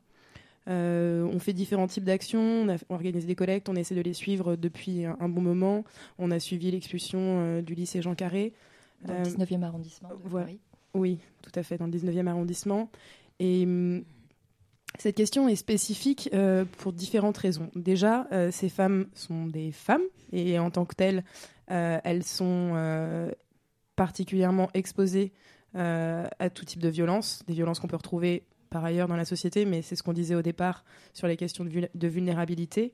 Euh, on fait différents types d'actions, on a on organise des collectes, on essaie de les suivre depuis un, un bon moment. On a suivi l'expulsion euh, du lycée Jean Carré. Dans le Euh, 19e arrondissement de voilà. Paris. Oui, tout à fait, dans le 19e arrondissement. Et hum, cette question est spécifique euh, pour différentes raisons. Déjà, euh, ces femmes sont des femmes et en tant que telles, euh, elles sont particulièrement exposées à tout type de violences, des violences qu'on peut retrouver par ailleurs dans la société, mais c'est ce qu'on disait au départ sur les questions de, vul- de vulnérabilité.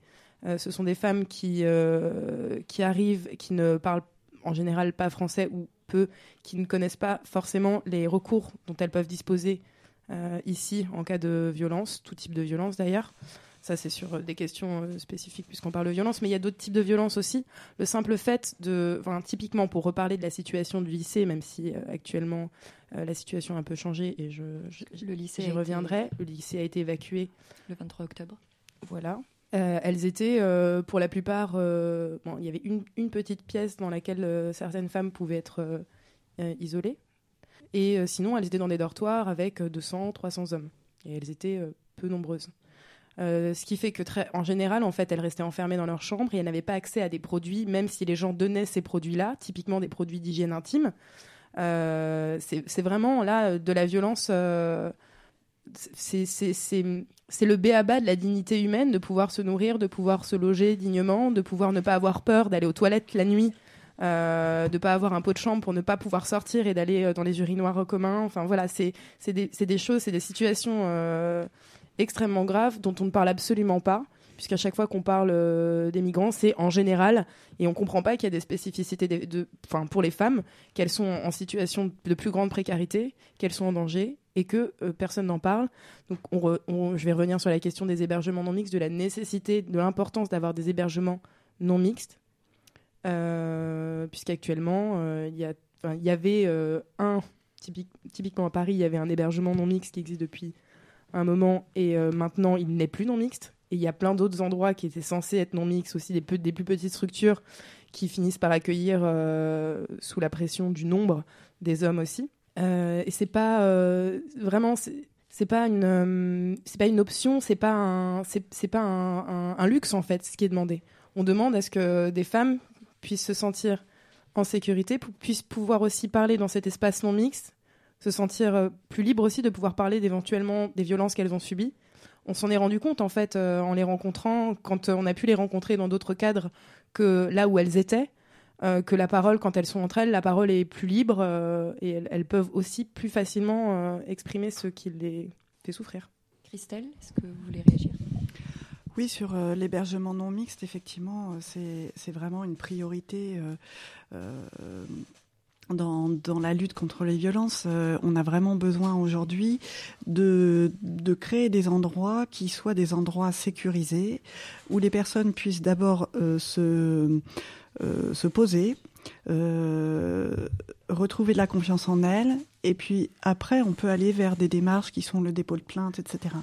Ce sont des femmes qui, arrivent, qui ne parlent en général pas français ou peu, qui ne connaissent pas forcément les recours dont elles peuvent disposer ici en cas de violence, tout type de violence d'ailleurs. Ça, c'est sur euh, des questions euh, spécifiques puisqu'on parle de violence, mais il y a d'autres types de violence aussi. Le simple fait de, enfin, typiquement pour reparler de la situation du lycée, même si euh, actuellement euh, la situation a un peu changé et je, je- Le lycée j'y été- reviendrai. Le lycée a été évacué. Le 23 octobre. Voilà. Euh, elles étaient, euh, pour la plupart, euh, bon, il y avait une, une petite pièce dans laquelle euh, certaines femmes pouvaient être euh, euh, isolées. Et euh, sinon, elles étaient dans des dortoirs avec euh, 200, 300 hommes. Et elles étaient euh, peu nombreuses. Euh, ce qui fait que, en général, en fait, elles restaient enfermées dans leur chambre et elles n'avaient pas accès à des produits, même si les gens donnaient ces produits-là, typiquement des produits d'hygiène intime. Euh, c'est vraiment là de la violence. euh, c'est le béaba de la dignité humaine de pouvoir se nourrir, de pouvoir se loger dignement, de pouvoir ne pas avoir peur d'aller aux toilettes la nuit, euh, de pas avoir un pot de chambre pour ne pas pouvoir sortir et d'aller euh, dans les urinoirs communs. Enfin voilà, c'est des, des choses, c'est des situations euh, extrêmement graves dont on ne parle absolument pas. Puisqu'à chaque fois qu'on parle euh, des migrants, c'est en général, et on comprend pas qu'il y a des spécificités de, pour les femmes, qu'elles sont en situation de plus grande précarité, qu'elles sont en danger, et que personne n'en parle. Donc, on je vais revenir sur la question des hébergements non mixtes, de la nécessité, de l'importance d'avoir des hébergements non mixtes, puisqu'actuellement, euh, il y, avait euh, un, typique- typiquement à Paris, il y avait un hébergement non mixte qui existe depuis un moment, et euh, maintenant, il n'est plus non mixte. Et il y a plein d'autres endroits qui étaient censés être non mixtes, aussi des, plus petites structures qui finissent par accueillir euh, sous la pression du nombre des hommes aussi. Euh, et c'est pas euh, vraiment, c'est pas une, euh, c'est pas une option, c'est pas un, c'est pas un- un luxe en fait, ce qui est demandé. On demande à ce que des femmes puissent se sentir en sécurité, puissent pouvoir aussi parler dans cet espace non mixte, se sentir euh, plus libres aussi de pouvoir parler d'éventuellement des violences qu'elles ont subies. On s'en est rendu compte en fait euh, en les rencontrant, quand euh, on a pu les rencontrer dans d'autres cadres que là où elles étaient. que la parole, quand elles sont entre elles, la parole est plus libre et elles, elles peuvent aussi plus facilement exprimer ce qui les fait souffrir. Christelle, est-ce que vous voulez réagir? Oui, sur euh, l'hébergement non mixte, effectivement, euh, c'est vraiment une priorité euh, dans, la lutte contre les violences. On a vraiment besoin aujourd'hui de, créer des endroits qui soient des endroits sécurisés, où les personnes puissent d'abord se poser, euh, retrouver de la confiance en elles, et puis après, on peut aller vers des démarches qui sont le dépôt de plainte, etc.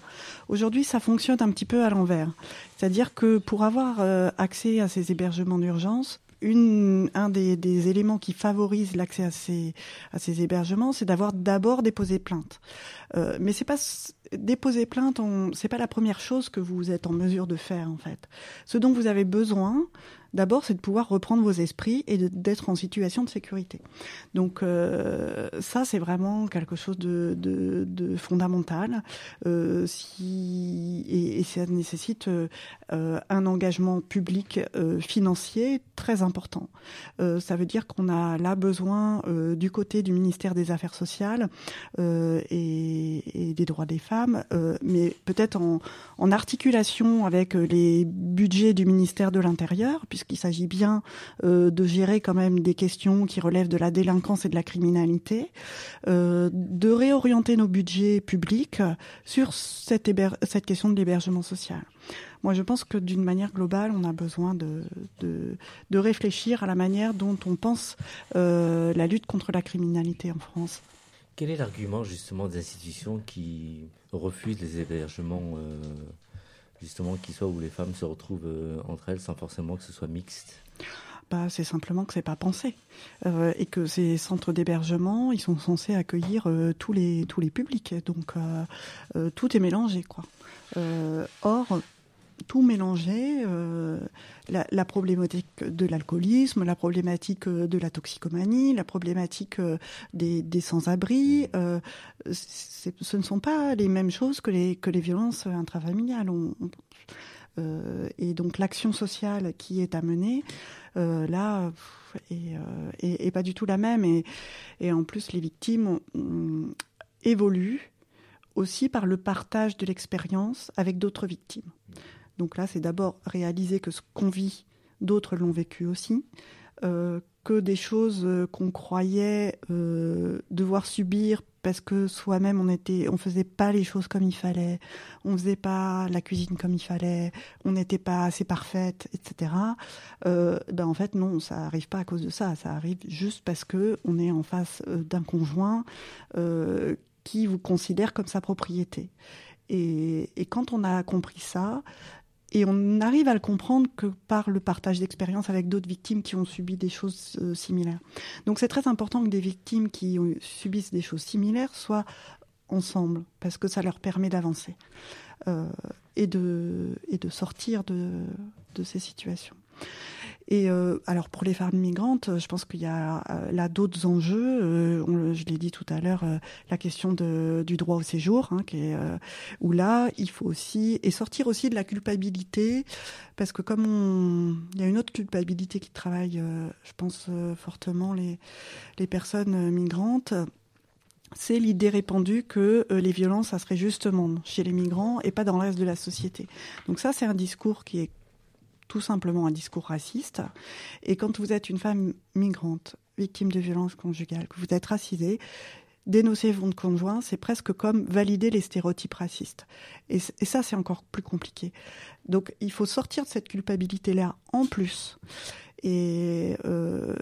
Aujourd'hui, ça fonctionne un petit peu à l'envers. C'est-à-dire que pour avoir euh, accès à ces hébergements d'urgence, un des, éléments qui favorise l'accès à ces, à ces hébergements, c'est d'avoir d'abord déposé plainte. Euh, mais c'est pas déposer plainte, on- c'est pas la première chose que vous êtes en mesure de faire en fait. Ce dont vous avez besoin, d'abord, c'est de pouvoir reprendre vos esprits et d'être en situation de sécurité. Donc euh, ça, c'est vraiment quelque chose de, fondamental. Euh, et, ça nécessite euh, un engagement public financier très important. Ça veut dire qu'on a là besoin du côté du ministère des Affaires sociales et, des droits des femmes, mais peut-être en, en articulation avec les budgets du ministère de l'Intérieur, puisqu'il s'agit bien euh, de gérer quand même des questions qui relèvent de la délinquance et de la criminalité, euh, de réorienter nos budgets publics sur cette, question de l'hébergement social. Moi, je pense que d'une manière globale, on a besoin de, réfléchir à la manière dont on pense euh, la lutte contre la criminalité en France. Quel est l'argument justement des institutions qui refusent les hébergements, justement, qui soient où les femmes se retrouvent euh, entre elles sans forcément que ce soit mixte. Bah, c'est simplement que c'est pas pensé. Euh, et que ces centres d'hébergement, ils sont censés accueillir euh, tous les tous les publics, donc tout est mélangé quoi. Or, tout mélangé, euh, la, la problématique de l'alcoolisme, la problématique euh, de la toxicomanie, la problématique euh, des, des sans-abri, euh, c'est- ce ne sont pas les mêmes choses que les que les violences intrafamiliales. On- on- euh, et donc l'action sociale qui est à mener, euh, là, est, est- est pas du tout la même. Et, et en plus, les victimes mm, évoluent aussi par le partage de l'expérience avec d'autres victimes. Donc là, c'est d'abord réaliser que ce qu'on vit, d'autres l'ont vécu aussi, euh, que des choses euh, qu'on croyait euh, devoir subir parce que soi-même on était, on faisait pas les choses comme il fallait, on faisait pas la cuisine comme il fallait, on n'était pas assez parfaite, etc. Ben en fait non, ça arrive pas à cause de ça, ça arrive juste parce que on est en face d'un conjoint qui vous considère comme sa propriété. Et quand on a compris ça, et on arrive à le comprendre que par le partage d'expériences avec d'autres victimes qui ont subi des choses euh, similaires. Donc c'est très important que des victimes qui subissent des choses similaires soient ensemble, parce que ça leur permet d'avancer euh, et, de, sortir de ces situations. Et euh, alors pour les femmes migrantes, je pense qu'il y a euh, là d'autres enjeux. Euh, je l'ai dit tout à l'heure, la question du droit au séjour, hein, où là il faut aussi et sortir aussi de la culpabilité, parce que comme il y a une autre culpabilité qui travaille, je pense fortement les personnes migrantes. C'est l'idée répandue que les violences, ça serait justement chez les migrants et pas dans le reste de la société. Donc ça, c'est un discours qui est tout simplement un discours raciste. Et quand vous êtes une femme migrante, victime de violences conjugales, que vous êtes racisée, dénoncer votre conjoint, c'est presque comme valider les stéréotypes racistes. Et, ça, c'est encore plus compliqué. Donc, il faut sortir de cette culpabilité-là en plus. Et, euh,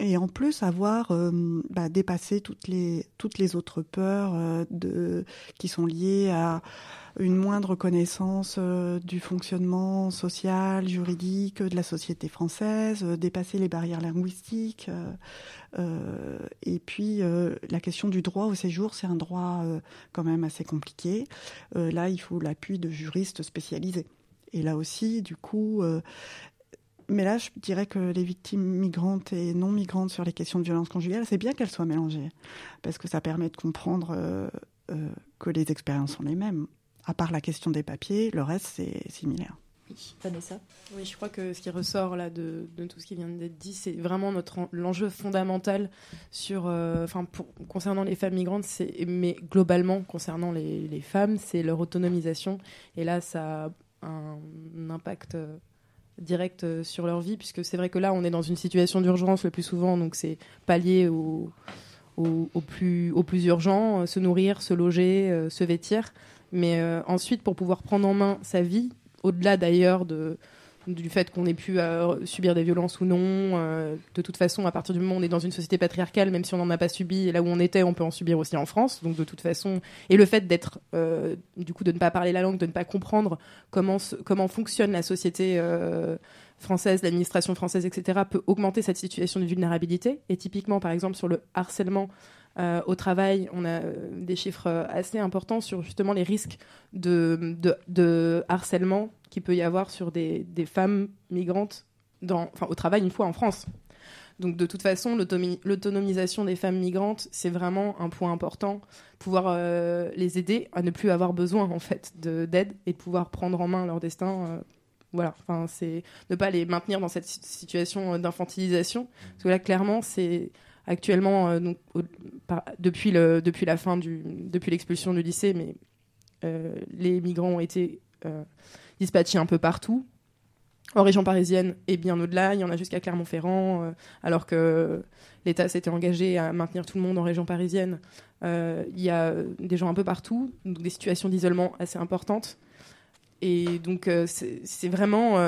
et, en plus avoir euh, bah, dépassé toutes les, toutes les autres peurs euh, de, qui sont liées à une moindre connaissance du fonctionnement social, juridique de la société française, dépasser les barrières linguistiques. et puis la question du droit au séjour, c'est un droit quand même assez compliqué. Là, il faut l'appui de juristes spécialisés. Et là aussi, du coup, mais là, je dirais que les victimes migrantes et non migrantes sur les questions de violence conjugale, c'est bien qu'elles soient mélangées, parce que ça permet de comprendre euh, euh, que les expériences sont les mêmes. À part la question des papiers, le reste, c'est similaire. Oui, Vanessa? Oui, je crois que ce qui ressort là de, de tout ce qui vient d'être dit, c'est vraiment notre en- l'enjeu fondamental sur, euh, enfin, pour- concernant les femmes migrantes, c'est, mais globalement concernant les, les femmes, c'est leur autonomisation. Et là, ça a un impact euh, direct euh, sur leur vie, puisque c'est vrai que là, on est dans une situation d'urgence le plus souvent, donc c'est pallier au, plus, au urgent, euh, se nourrir, se loger, euh, se vêtir. Mais ensuite, pour pouvoir prendre en main sa vie, au-delà d'ailleurs de, du fait qu'on ait pu euh, subir des violences ou non, euh, de toute façon, à partir du moment où on est dans une société patriarcale, même si on n'en a pas subi, là où on était, on peut en subir aussi en France. Donc de toute façon, et le fait d'être, euh, du coup, de ne pas parler la langue, de ne pas comprendre comment, comment fonctionne la société française, l'administration française, etc., peut augmenter cette situation de vulnérabilité. Et typiquement, par exemple, sur le harcèlement euh, au travail, on a euh, des chiffres euh, assez importants sur justement les risques de, harcèlement qu'il peut y avoir sur des, femmes migrantes enfin, au travail une fois en France. Donc de toute façon, l'autonomisation des femmes migrantes, c'est vraiment un point important. Pouvoir les aider à ne plus avoir besoin en fait de- d'aide et pouvoir prendre en main leur destin. voilà, enfin c'est ne pas les maintenir dans cette si- situation d'infantilisation. Parce que là, clairement, c'est actuellement euh, depuis la fin du l'expulsion du lycée, mais euh, les migrants ont été euh, dispatchés un peu partout en région parisienne et bien au-delà. Il y en a jusqu'à Clermont-Ferrand, alors que l'État s'était engagé à maintenir tout le monde en région parisienne. Il y a des gens un peu partout, donc des situations d'isolement assez importantes. Et donc, c'est vraiment.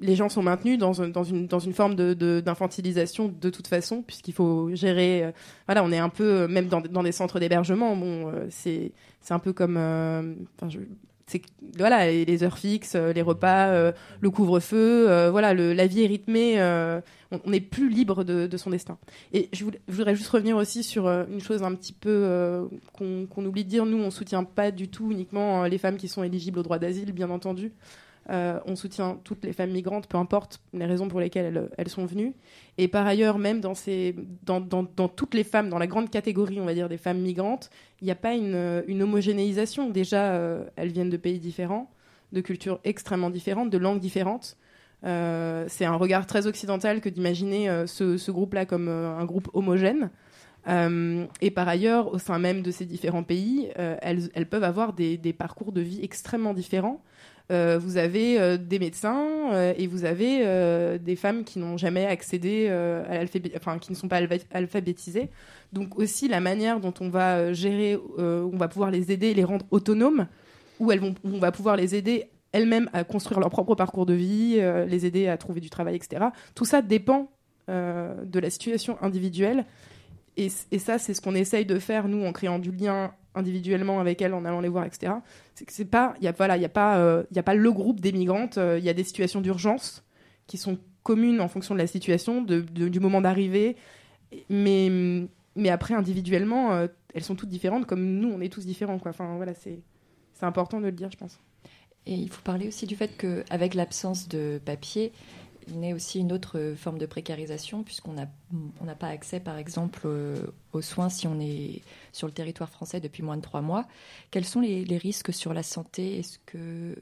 Les gens sont maintenus dans, dans, une, dans une forme de- de- d'infantilisation de, toute façon, puisqu'il faut gérer. euh, voilà, on est un peu, euh, même dans, dans des centres d'hébergement, bon, euh, c'est un peu comme. euh, enfin, je- voilà les heures fixes, les repas, le couvre-feu, voilà le, la vie est rythmée, on on n'est plus libre de, de son destin. Et je, voudrais juste revenir aussi sur une chose un petit peu qu'on oublie de dire. Nous, on soutient pas du tout uniquement les femmes qui sont éligibles au droit d'asile, bien entendu. Euh, on soutient toutes les femmes migrantes, peu importe les raisons pour lesquelles elles, sont venues. Et par ailleurs, même dans, toutes les femmes, dans la grande catégorie, on va dire, des femmes migrantes, il n'y a pas une, homogénéisation. Déjà, euh, elles viennent de pays différents, de cultures extrêmement différentes, de langues différentes. Euh, c'est un regard très occidental que d'imaginer ce, groupe-là comme un groupe homogène. Et par ailleurs, au sein même de ces différents pays, elles, peuvent avoir des parcours de vie extrêmement différents. Euh, vous avez euh, des médecins euh, et vous avez des femmes qui n'ont jamais accédé à l'alphabet, enfin qui ne sont pas alpha- alphabétisées. Donc aussi la manière dont on va gérer, on va pouvoir les aider, les rendre autonomes, où elles vont, on va pouvoir les aider elles-mêmes à construire leur propre parcours de vie, les aider à trouver du travail, etc. Tout ça dépend de la situation individuelle. Et ça, c'est ce qu'on essaye de faire, nous, en créant du lien individuellement avec elles, en allant les voir, etc. C'est que c'est pas, il y a, voilà, il y a pas, euh, y a pas le groupe des migrantes. euh, Il y a des situations d'urgence qui sont communes en fonction de la situation, de, du moment d'arrivée. Mais, mais après, individuellement, euh, elles sont toutes différentes, comme nous, on est tous différents, quoi. Enfin, voilà, c'est, c'est important de le dire, je pense. Et il faut parler aussi du fait qu'avec l'absence de papier, naît aussi une autre forme de précarisation, puisqu'on n'a on n'a pas accès, par exemple, euh, aux soins si on est sur le territoire français depuis moins de trois mois. Quels sont les, les risques sur la santé? Est-ce que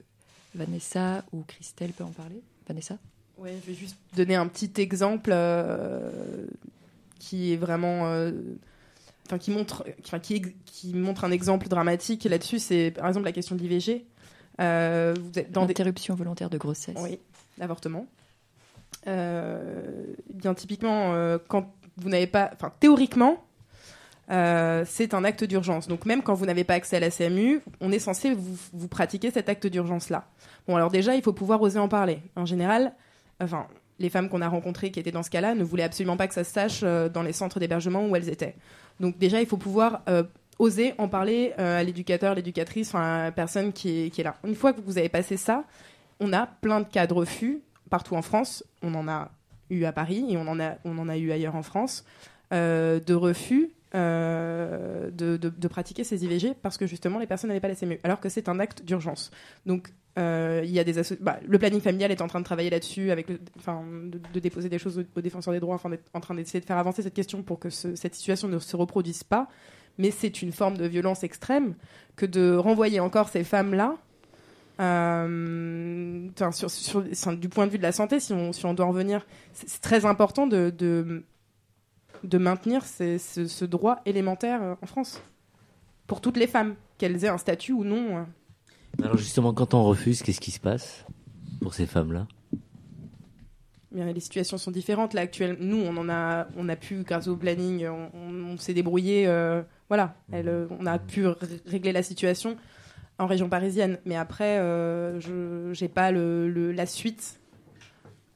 Vanessa ou Christelle peut en parler? Vanessa? Ouais, je vais juste donner un petit exemple euh, qui est vraiment. euh, Enfin, qui montre, enfin, qui, montre un exemple dramatique là-dessus, c'est par exemple la question de l'IVG. Euh, vous êtes dans des... Interruption volontaire de grossesse. Oui, l'avortement. Euh, bien typiquement, euh, quand vous n'avez pas, enfin théoriquement, euh, c'est un acte d'urgence. Donc même quand vous n'avez pas accès à la CMU, on est censé vous, pratiquer cet acte d'urgence-là. Bon, alors déjà, il faut pouvoir oser en parler. En général, enfin, les femmes qu'on a rencontrées qui étaient dans ce cas-là ne voulaient absolument pas que ça se sache dans les centres d'hébergement où elles étaient. Donc déjà, il faut pouvoir oser en parler à l'éducateur, l'éducatrice, enfin à la personne qui est, qui est là. Une fois que vous avez passé ça, on a plein de cas de refus partout en France. On en a eu à Paris et on en a, on en a eu ailleurs en France euh, de refus euh, de, de- pratiquer ces IVG parce que justement les personnes n'avaient pas la CMU, alors que c'est un acte d'urgence. Donc euh, il y a des bah, le planning familial est en train de travailler là-dessus, avec de, déposer des choses aux, défenseurs des droits, enfin en train d'essayer de faire avancer cette question pour que ce- cette situation ne se reproduise pas. Mais c'est une forme de violence extrême que de renvoyer encore ces femmes-là euh, enfin, sur, sur- sur- du point de vue de la santé, si on, si on doit en revenir, c'est très important de, de, de maintenir ces- ce, ce droit élémentaire euh, en France. Pour toutes les femmes, qu'elles aient un statut ou non. euh. Alors justement, quand on refuse, qu'est-ce qui se passe pour ces femmes-là? Les situations sont différentes. Là, actuellement, nous, on en a, on a pu, grâce au planning, on, on- on s'est débrouillé. euh, voilà, Elle, euh, on a pu régler la situation en région parisienne. Mais après, euh, je n'ai pas le, la suite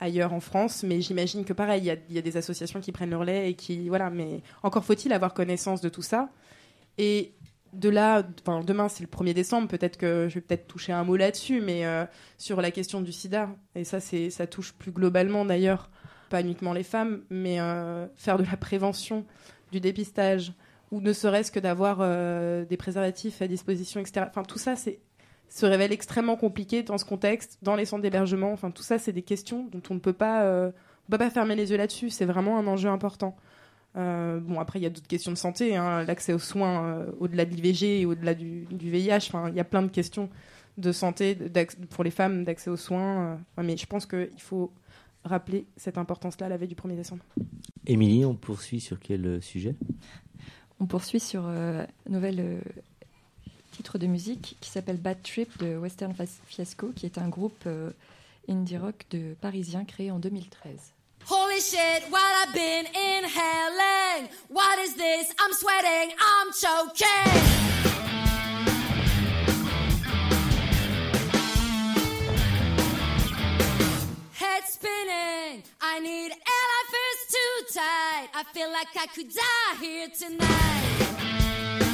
ailleurs en France. Mais j'imagine que pareil, il y a, des associations qui prennent le relais et qui, voilà. Mais encore faut-il avoir connaissance de tout ça. Et de là, demain c'est le 1er décembre, peut-être que je vais peut-être toucher un mot là-dessus, mais euh, sur la question du sida, et ça, ça touche plus globalement d'ailleurs, pas uniquement les femmes, mais euh, faire de la prévention, du dépistage, ou ne serait-ce que d'avoir euh, des préservatifs à disposition, etc. Enfin, tout ça, c'est se révèle extrêmement compliqué dans ce contexte, dans les centres d'hébergement. Enfin, tout ça, c'est des questions dont on ne peut pas, euh, pas fermer les yeux là-dessus. C'est vraiment un enjeu important. Euh, bon, après, il y a d'autres questions de santé, hein, l'accès aux soins au-delà de l'IVG et au-delà du, VIH. Enfin, il y a plein de questions de santé pour les femmes, d'accès aux soins. mais je pense qu'il faut rappeler cette importance-là la veille du 1er décembre. Émilie, on poursuit sur quel sujet? On poursuit sur euh, un nouvel euh, titre de musique qui s'appelle Bad Trip de Western Fiasco, qui est un groupe euh, indie rock de parisien créé en 2013. Holy shit, what I've been inhaling. What is this? I'm sweating, I'm choking. Head spinning, I need tight. I feel like I could die here tonight.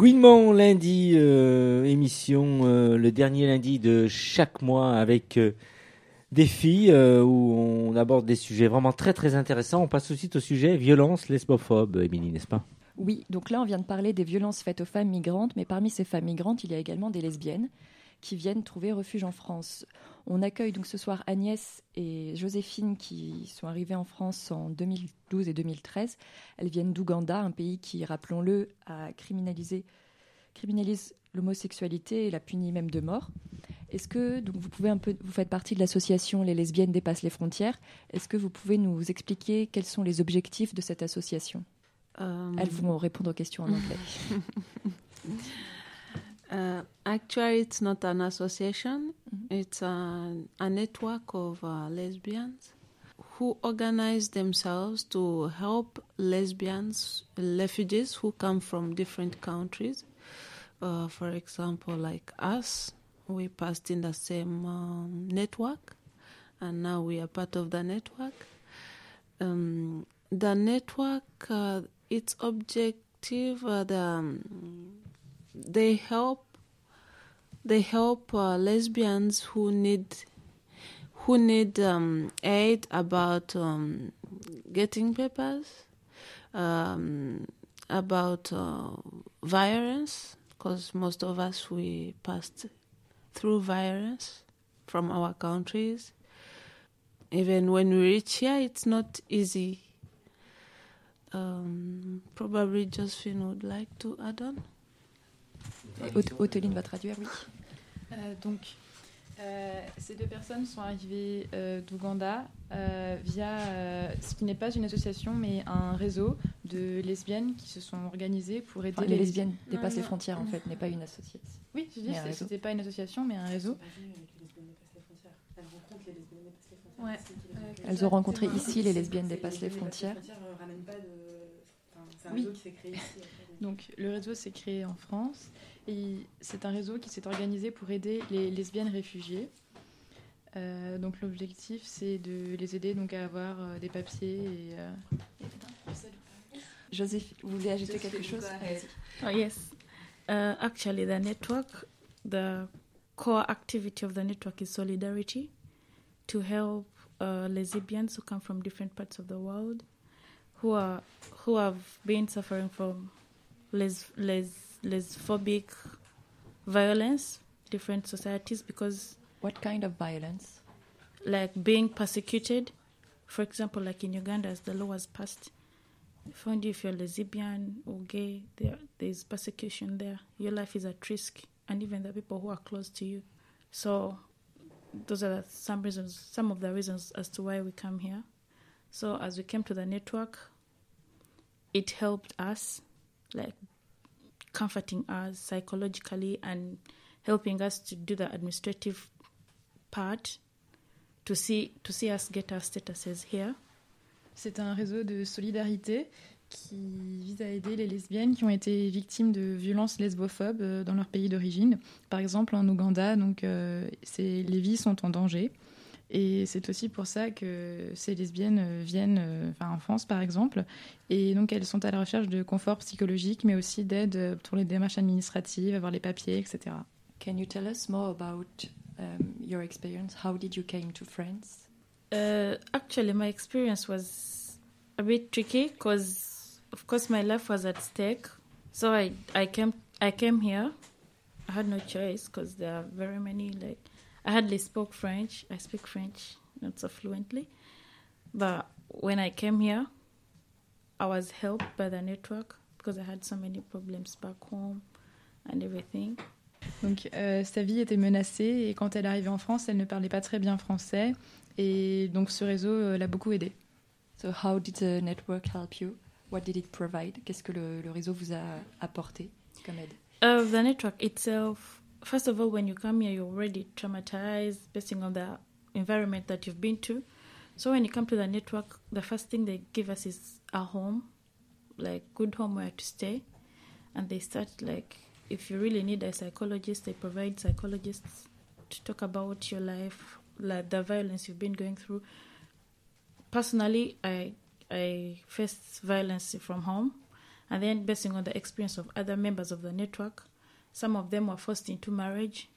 Gouinement lundi, euh, émission euh, le dernier lundi de chaque mois avec euh, des filles où on aborde des sujets vraiment très très intéressants. On passe suite au sujet violence lesbophobe, Émilie, n'est-ce pas? Oui, donc là on vient de parler des violences faites aux femmes migrantes, mais parmi ces femmes migrantes, il y a également des lesbiennes qui viennent trouver refuge en France. On accueille donc ce soir Agnès et Joséphine qui sont arrivées en France en 2012 et 2013. Elles viennent d'Ouganda, un pays qui, rappelons-le, a criminalisé criminalise l'homosexualité et la punit même de mort. Est-ce que donc vous pouvez un peu vous faites partie de l'association Les lesbiennes dépassent les frontières. Est-ce que vous pouvez nous expliquer quels sont les objectifs de cette association? Um, Elles vont répondre aux questions en anglais. Uh, actually, it's not an association. It's a, a network of uh, lesbians who organize themselves to help lesbians, refugees who come from different countries. Uh, for example, like us, we passed in the same um, network, and now we are part of the network. Um, the network, uh, its objective, uh, the, um, they help they help uh, lesbians who need who need um, aid about um, getting papers, um, about uh, violence, because most of us we passed through violence from our countries. Even when we reach here, it's not easy. Um, probably Josephine would like to add on. Haute- Haute-Ligne va traduire, oui. Euh, donc, euh, ces deux personnes sont arrivées euh, d'Ouganda euh, via euh, ce qui n'est pas une association, mais un réseau de lesbiennes qui se sont organisées pour aider Enfin, les lesbiennes dépassent les frontières, en fait, n'est pas une association. Oui, je dis, c'était pas une association, mais un réseau. Ouais. Elles ont rencontré ici les lesbiennes dépassent les frontières. Oui. Donc le réseau s'est créé en France c'est un réseau qui s'est organisé pour aider les lesbiennes réfugiées. Euh, donc l'objectif c'est de les aider donc à avoir euh, des papiers et euh, Joseph, vous voulez ajouter quelque chose? Oh, yes. Uh, actually, the network, the core activity of the network is solidarity to help uh, lesbians who come from different parts of the world who are who have been suffering from les, les, lesphobic violence, different societies because What kind of violence? like being persecuted. For example, like in Uganda, as the law was passed, found you if you're lesbian or gay, there there's persecution there. Your life is at risk, and even the people who are close to you. So, those are some reasons, some of the reasons as to why we come here. So, as we came to the network, it helped us, like comforting us psychologically and helping us to do the administrative part to see to see us get our statuses here. C'est un réseau de solidarité qui vise à aider les lesbiennes qui ont été victimes de violences lesbophobes euh, dans leur pays d'origine. Par exemple, en Ouganda, donc, euh, les vies sont en danger. Et c'est aussi pour ça que ces lesbiennes euh, viennent euh, enfin, en France, par exemple. Et donc, elles sont à la recherche de confort psychologique, mais aussi d'aide euh, pour les démarches administratives, avoir les papiers, etc. Can you tell us more about um, your experience? How did you came to France? Uh, actually, my experience was a bit tricky because, of course, my life was at stake. So I I came I came here. I had no choice because there are very many like I hardly spoke French. I speak French not so fluently, but when I came here, I was helped by the network because I had so many problems back home and everything. Donc euh, sa vie était menacée et quand elle est arrivée en France, elle ne parlait pas très bien français et donc ce réseau euh, l'a beaucoup aidée. So how did the network help you? What did it provide? Qu'est-ce que le, le réseau vous a apporté comme aide? Uh, the network itself, first of all, when you come here, you're already traumatized based on the environment that you've been to. So when you come to the network, the first thing they give us is a home, like good home where to stay, and they start like if you really need a psychologist, they provide psychologists to talk about your life, like the violence you've been going through. Personally, I I faced violence from home, and then based on the experience of other members of the network, some of them were forced into marriage.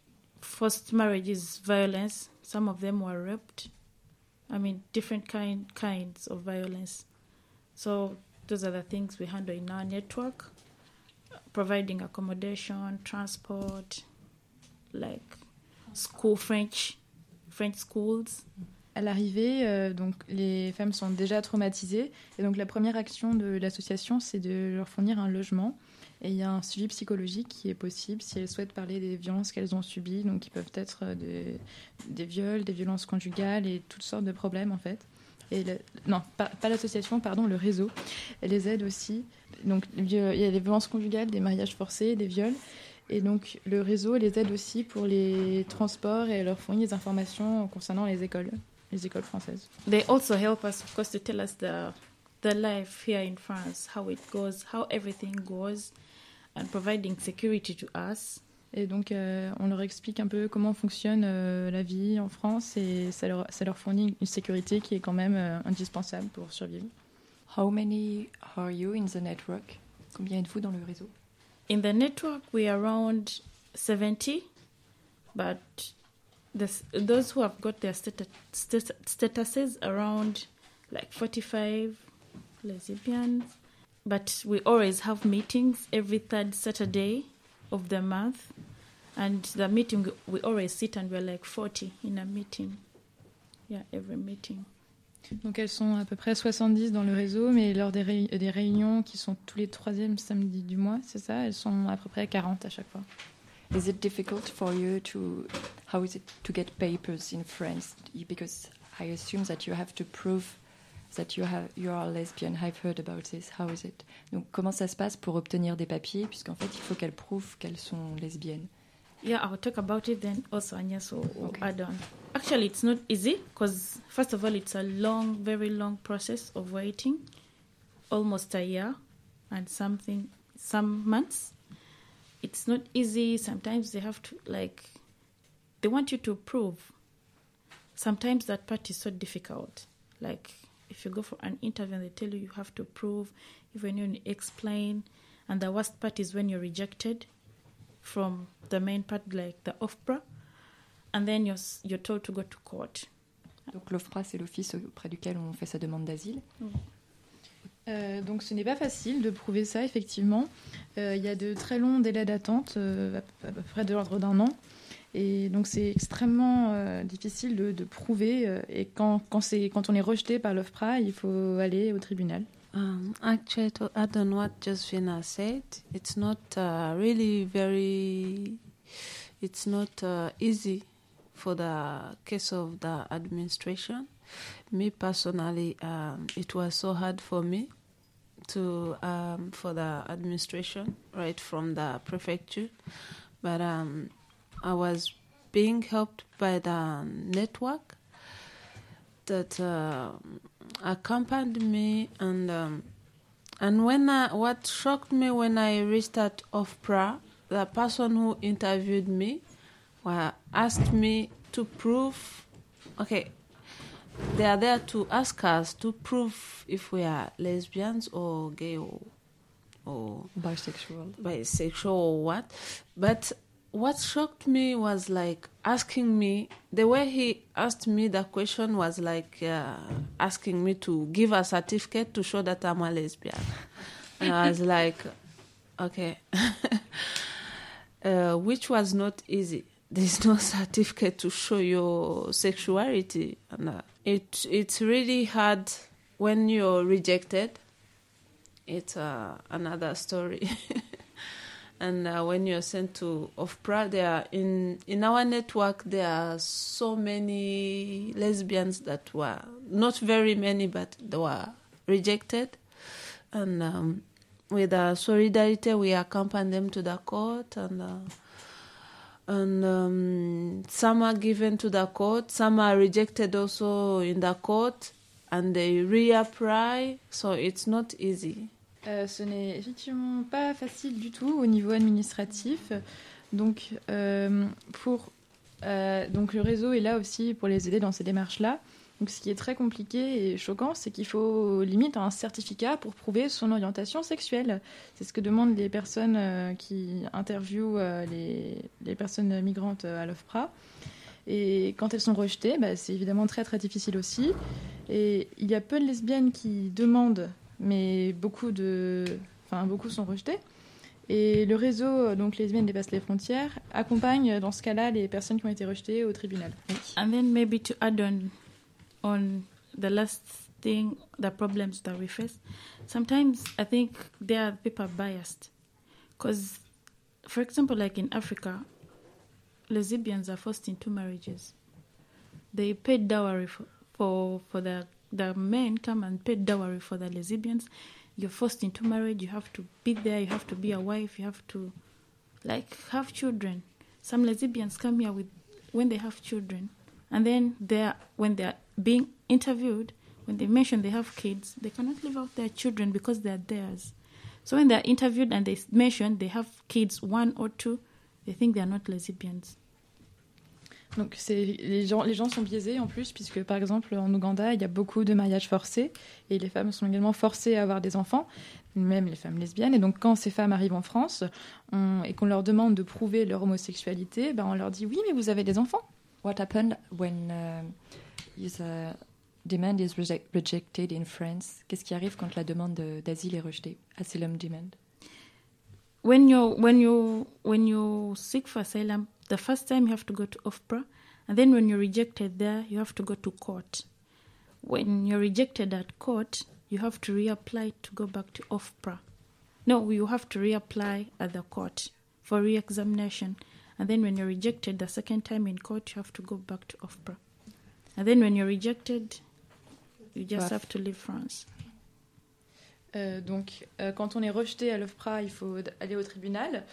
Forced marriage is violence. Some of them were raped. I mean, different kind kinds of violence. So those are the things we handle in our network, providing accommodation, transport, like school French, French schools. À l'arrivée, euh, donc les femmes sont déjà traumatisées et donc la première action de l'association, c'est de leur fournir un logement. Et il y a un suivi psychologique qui est possible si elles souhaitent parler des violences qu'elles ont subies, donc qui peuvent être euh, des, viols, des violences conjugales et toutes sortes de problèmes en fait. Et non, pas, pas l'association, pardon, le réseau. Elle les aide aussi. Donc, il y a des violences conjugales, des mariages forcés, des viols. Et donc, le réseau les aide aussi pour les transports et leur fournit des informations concernant les écoles, les écoles françaises. They also help us, of course, to tell us the the life here in France, how it goes, how everything goes, and providing security to us. Et donc, euh, on leur explique un peu comment fonctionne euh, la vie en France et ça leur, ça leur fournit une sécurité qui est quand même euh, indispensable pour survivre. How many are you in the network? Combien êtes-vous dans le réseau? In the network, we are around 70, but the, those who have got their statu- stat- statuses around like 45 lesbians. But we always have meetings every third Saturday of the month. And the meeting, we always sit and we're like 40 in a meeting. Yeah, every meeting. Donc, elles sont à peu près 70 dans le réseau, mais lors des, réu- des réunions qui sont tous les troisièmes samedis du mois, c'est ça, elles sont à peu près 40 à chaque fois. Is it difficult for you to how is it to get papers in France? Because I assume that you have to prove that you have you are lesbian. I've heard about this. How is it? Donc comment ça se passe pour obtenir des papiers puisqu'en fait il faut qu'elles prouvent qu'elles sont lesbiennes. Yeah, I'll talk about it then also Agnes will, will add on. Actually, it's not easy because, first of all, it's a long, very long process of waiting, almost a year and something, some months. It's not easy. Sometimes they have to, like, they want you to prove. Sometimes that part is so difficult. Like, if you go for an interview and they tell you you have to prove, even you explain, and the worst part is when you're rejected from the main part, like the OFPRA, and then you're, s- you're told to go to court. Donc l'OFPRA c'est l'office auprès duquel on fait sa demande d'asile. Euh, donc ce n'est pas facile de prouver ça, effectivement. Euh, Il y a de très longs délais d'attente, euh, à, à peu près de l'ordre d'un an. Et donc c'est extrêmement euh, difficile de, de prouver. euh, et quand, quand, quand on est rejeté par l'OFPRA, il faut aller au tribunal. Um, actually, to add on what Josephina said, it's not uh, really very, it's not uh, easy for the case of the administration. Me personally, um, it was so hard for me to um, for the administration right from the prefecture, but um, I was being helped by the network that uh, accompanied me and um, and when I, what shocked me when I reached at OFPRA, the person who interviewed me well, asked me to prove okay they are there to ask us to prove if we are lesbians or gay or or bisexual. bisexual or what but what shocked me was like asking me the way he asked me the question was like uh, asking me to give a certificate to show that I'm a lesbian. and I was like, okay, uh, which was not easy. There's no certificate to show your sexuality, and uh, it it's really hard when you're rejected. It's uh, another story. and uh, when you're sent to OFPRA, there in in our network there are so many lesbians that were not very many, but they were rejected, and um, with uh, solidarity we accompany them to the court and. Uh, and um, some are given to the court, some are rejected also in the court, and they reapply. So it's not easy. Euh, ce n'est effectivement pas facile du tout au niveau administratif. Donc, euh, pour, euh, donc le réseau est là aussi pour les aider dans ces démarches-là. Donc, ce qui est très compliqué et choquant, c'est qu'il faut limite un certificat pour prouver son orientation sexuelle. C'est ce que demandent les personnes qui interviewent les, personnes migrantes à l'OFPRA. Et quand elles sont rejetées, bah, c'est évidemment très très difficile aussi. Et il y a peu de lesbiennes qui demandent, mais beaucoup de, enfin beaucoup sont rejetées. Et le réseau, donc Lesbiennes dépassent les frontières, accompagne dans ce cas-là les personnes qui ont été rejetées au tribunal. And then maybe to add on on the last thing, the problems that we face. Sometimes I think there are people biased, because, for example, like in Africa, lesbians are forced into marriages. They pay dowry for for, for their the men come and pay dowry for the lesbians. You're forced into marriage. You have to be there. You have to be a wife. You have to, like, have children. Some lesbians come here with when they have children, and then they're when they're being interviewed, when they mention they have kids, they cannot leave out their children because they're theirs. So when they're interviewed and they mention they have kids, one or two, they think they're not lesbians. Donc les gens, les gens sont biaisés en plus puisque par exemple en Ouganda il y a beaucoup de mariages forcés et les femmes sont également forcées à avoir des enfants, même les femmes lesbiennes. Et donc quand ces femmes arrivent en France on- et qu'on leur demande de prouver leur homosexualité, ben on leur dit oui mais vous avez des enfants. What happened when um, his uh, demand is reject- rejected in France? Qu'est-ce qui arrive quand la demande de- d'asile est rejetée? Asylum demand. when you when you when you seek for asylum the first time you have to go to ofpra and then when you're rejected there you have to go to court. When you're rejected at court you have to reapply to go back to ofpra no you have to reapply at the court for re-examination. And then when you're rejected the second time in court you have to go back to ofpra and then when you're rejected you just have to leave france. Euh, donc, euh, quand on est rejeté à l'OFPRA, il faut aller au tribunal.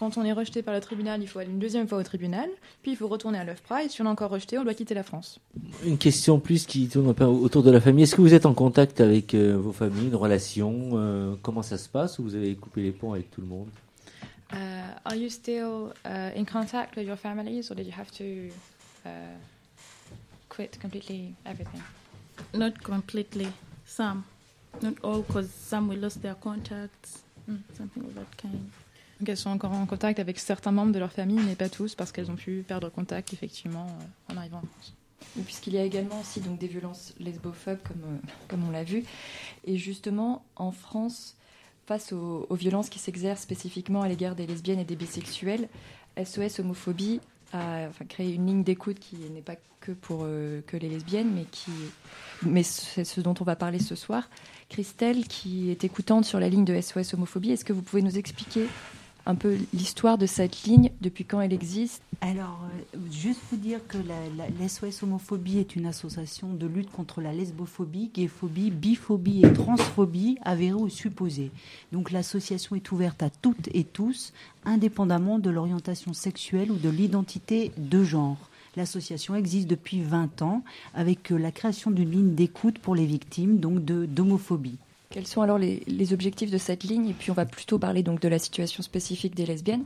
Quand on est rejeté par le tribunal, il faut aller une deuxième fois au tribunal. Puis il faut retourner à l'OFPRA. Et si on est encore rejeté, on doit quitter la France. Une question plus qui tourne un peu autour de la famille. Est-ce que vous êtes en contact avec euh, vos familles, une relation euh, Comment ça se passe Ou vous avez coupé les ponts avec tout le monde? Uh, are you still uh, in contact with your families, or did you have to uh, quit completely everything? Not completely. Some, not all, because some we lost their contacts, something of that kind. Donc elles sont encore en contact avec certains membres de leur famille, mais pas tous, parce qu'elles ont pu perdre contact effectivement euh, en arrivant en France. Puisqu'il y a également aussi donc des violences lesbophobes, comme, euh, comme on l'a vu. Et justement, en France, face aux, violences qui s'exercent spécifiquement à l'égard des lesbiennes et des bisexuels, SOS Homophobie a créé une ligne d'écoute qui n'est pas que pour euh, que les lesbiennes, mais, qui, mais c'est ce dont on va parler ce soir. Christelle, qui est écoutante sur la ligne de SOS Homophobie, est-ce que vous pouvez nous expliquer un peu l'histoire de cette ligne, depuis quand elle existe Alors, euh, juste vous dire que la, Homophobie est une association de lutte contre la lesbophobie, gayphobie, biphobie et transphobie avérée ou supposée. Donc l'association est ouverte à toutes et tous, indépendamment de l'orientation sexuelle ou de l'identité de genre. L'association existe depuis 20 ans avec euh, la création d'une ligne d'écoute pour les victimes de d'homophobie. Quels sont alors les, les objectifs de cette ligne Et puis on va plutôt parler donc de la situation spécifique des lesbiennes.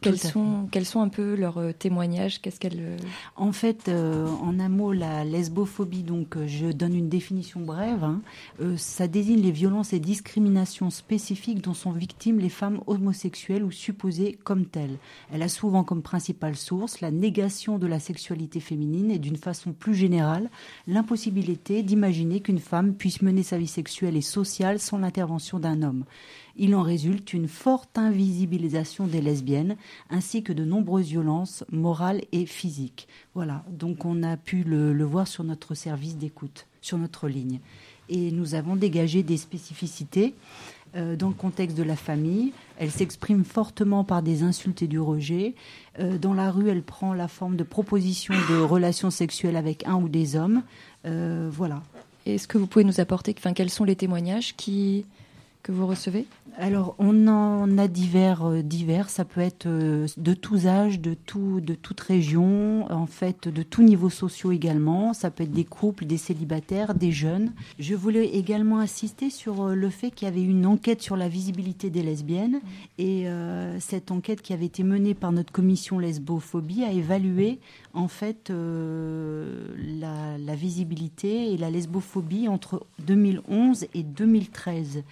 Quels sont, quels sont un peu leurs euh, témoignages? Qu'est-ce qu'elles euh, En fait, euh, en un mot, la lesbophobie, donc euh, je donne une définition brève, hein, euh, ça désigne les violences et discriminations spécifiques dont sont victimes les femmes homosexuelles ou supposées comme telles. Elle a souvent comme principale source la négation de la sexualité féminine et d'une façon plus générale, l'impossibilité d'imaginer qu'une femme puisse mener sa vie sexuelle et sociale sans l'intervention d'un homme. Il en résulte une forte invisibilisation des lesbiennes, ainsi que de nombreuses violences morales et physiques. Voilà, donc on a pu le, voir sur notre service d'écoute, sur notre ligne. Et nous avons dégagé des spécificités euh, dans le contexte de la famille. Elle s'exprime fortement par des insultes et du rejet. Euh, dans la rue, elle prend la forme de propositions de relations sexuelles avec un ou des hommes. Euh, voilà. Est-ce que vous pouvez nous apporter, enfin, quels sont les témoignages qui, que vous recevez Alors, on en a divers, euh, divers. Ça peut être euh, de tous âges, de, tout, de toute région, en fait, de tous niveaux sociaux également. Ça peut être des couples, des célibataires, des jeunes. Je voulais également insister sur euh, le fait qu'il y avait une enquête sur la visibilité des lesbiennes. Et cette enquête qui avait été menée par notre commission lesbophobie a évalué, en fait, la visibilité et la lesbophobie entre 2011 et 2013.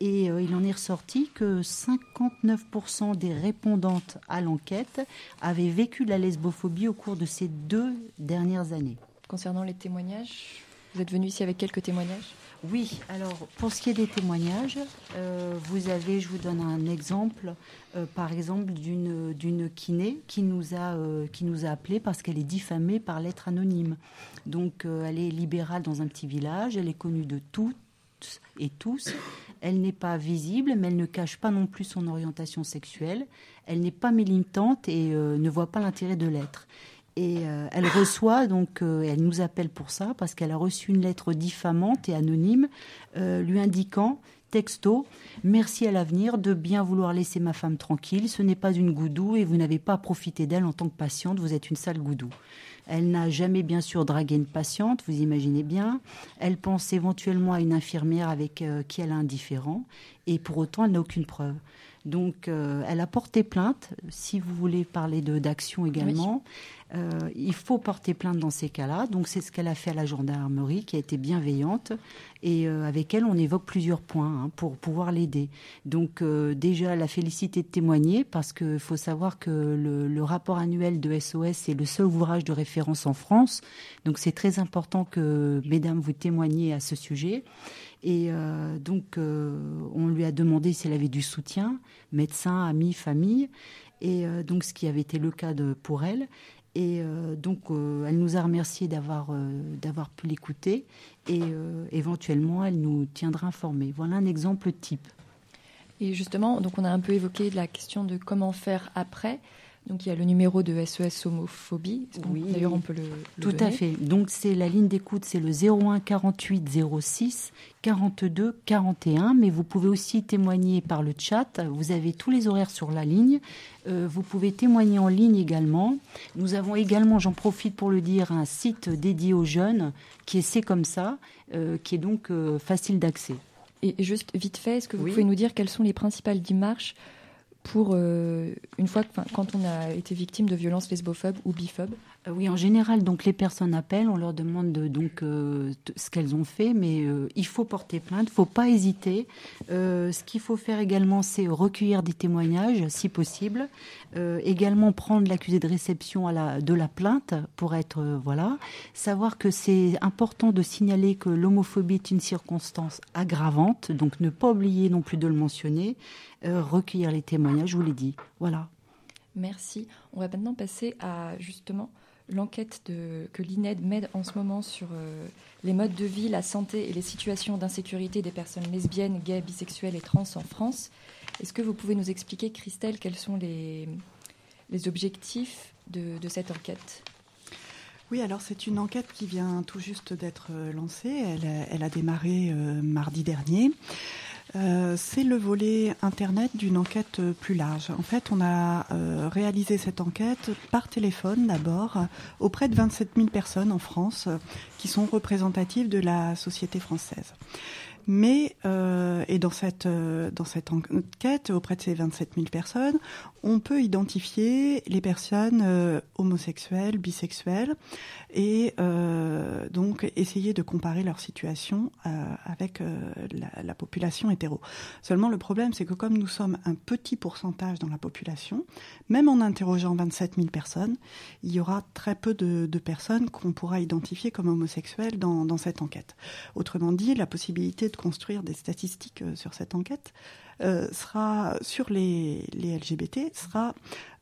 Et euh, il en est ressorti que 59% des répondantes à l'enquête avaient vécu la lesbophobie au cours de ces deux dernières années. Concernant les témoignages, vous êtes venu ici avec quelques témoignages? Oui, alors pour ce qui est des témoignages, euh, vous avez, je vous donne un exemple, euh, par exemple d'une kiné qui nous a euh, qui nous a appelé parce qu'elle est diffamée par lettre anonyme. Donc elle est libérale dans un petit village, elle est connue de toutes et tous. Elle n'est pas visible, mais elle ne cache pas non plus son orientation sexuelle. Elle n'est pas militante et euh, ne voit pas l'intérêt de l'être. Et euh, elle reçoit, donc euh, elle nous appelle pour ça, parce qu'elle a reçu une lettre diffamante et anonyme lui indiquant, texto, merci à l'avenir de bien vouloir laisser ma femme tranquille, ce n'est pas une goudou et vous n'avez pas à profiter d'elle en tant que patiente, vous êtes une sale goudou. Elle n'a jamais bien sûr dragué une patiente, vous imaginez bien. Elle pense éventuellement à une infirmière avec euh, qui elle a un différend et pour autant elle n'a aucune preuve. Donc euh, elle a porté plainte. Si vous voulez parler de d'action également, euh, il faut porter plainte dans ces cas-là. Donc c'est ce qu'elle a fait à la gendarmerie, qui a été bienveillante et euh, avec elle on évoque plusieurs points hein, pour pouvoir l'aider. Donc euh, déjà la félicité de témoigner parce qu'il faut savoir que le, rapport annuel de SOS est le seul ouvrage de référence en France. Donc c'est très important que mesdames vous témoigniez à ce sujet. Et donc, on lui a demandé si elle avait du soutien, médecin, amis, famille, et donc ce qui avait été le cas pour elle. Et euh, donc, euh, elle nous a remercié d'avoir euh, d'avoir pu l'écouter, et éventuellement, elle nous tiendra informés. Voilà un exemple type. Et justement, donc on a un peu évoqué la question de comment faire après. Donc il y a le numéro de SOS homophobie. Qu'on- D'ailleurs, on peut le, le Tout à fait. Donc c'est la ligne d'écoute, c'est le 01 48 06 42 41. Mais vous pouvez aussi témoigner par le chat. Vous avez tous les horaires sur la ligne. Euh, vous pouvez témoigner en ligne également. Nous avons également, j'en profite pour le dire, un site dédié aux jeunes qui est C'est comme ça, euh, qui est donc euh, facile d'accès. Et et juste vite fait, est-ce que vous Oui. pouvez nous dire quelles sont les principales démarches pour euh, une fois quand on a été victime de violences lesbophobes ou biphobes Oui, en général, donc les personnes appellent, on leur demande de- donc euh, ce qu'elles ont fait, mais euh, il faut porter plainte, il faut pas hésiter. Euh, ce qu'il faut faire également, c'est recueillir des témoignages, si possible. Euh, également prendre l'accusé de réception de la plainte pour être euh, voilà. Savoir que c'est important de signaler que l'homophobie est une circonstance aggravante, donc ne pas oublier non plus de le mentionner. Euh, recueillir les témoignages, je vous l'ai dit. Voilà. Merci. On va maintenant passer à justement l'enquête que l'INED mène en ce moment sur euh, les modes de vie, la santé et les situations d'insécurité des personnes lesbiennes, gays, bisexuelles et trans en France. Est-ce que vous pouvez nous expliquer, Christelle, quels sont les, objectifs de, cette enquête? Oui, alors c'est une enquête qui vient tout juste d'être euh, lancée. Elle, a- elle a démarré euh, mardi dernier. Euh, c'est le volet Internet d'une enquête euh, plus large. En fait, on a euh, réalisé cette enquête par téléphone d'abord auprès de 27 000 personnes en France qui sont représentatives de la société française. Mais, et dans cette, dans cette enquête, auprès de ces 27 000 personnes, on peut identifier les personnes euh, homosexuelles, bisexuelles, et euh, donc essayer de comparer leur situation euh, avec la, la population hétéro. Seulement, le problème, c'est que comme nous sommes un petit pourcentage dans la population, même en interrogeant 27 000 personnes, il y aura très peu de, personnes qu'on pourra identifier comme homosexuelles dans, cette enquête. Autrement dit, la possibilité de construire des statistiques sur cette enquête euh, sera sur les, LGBT sera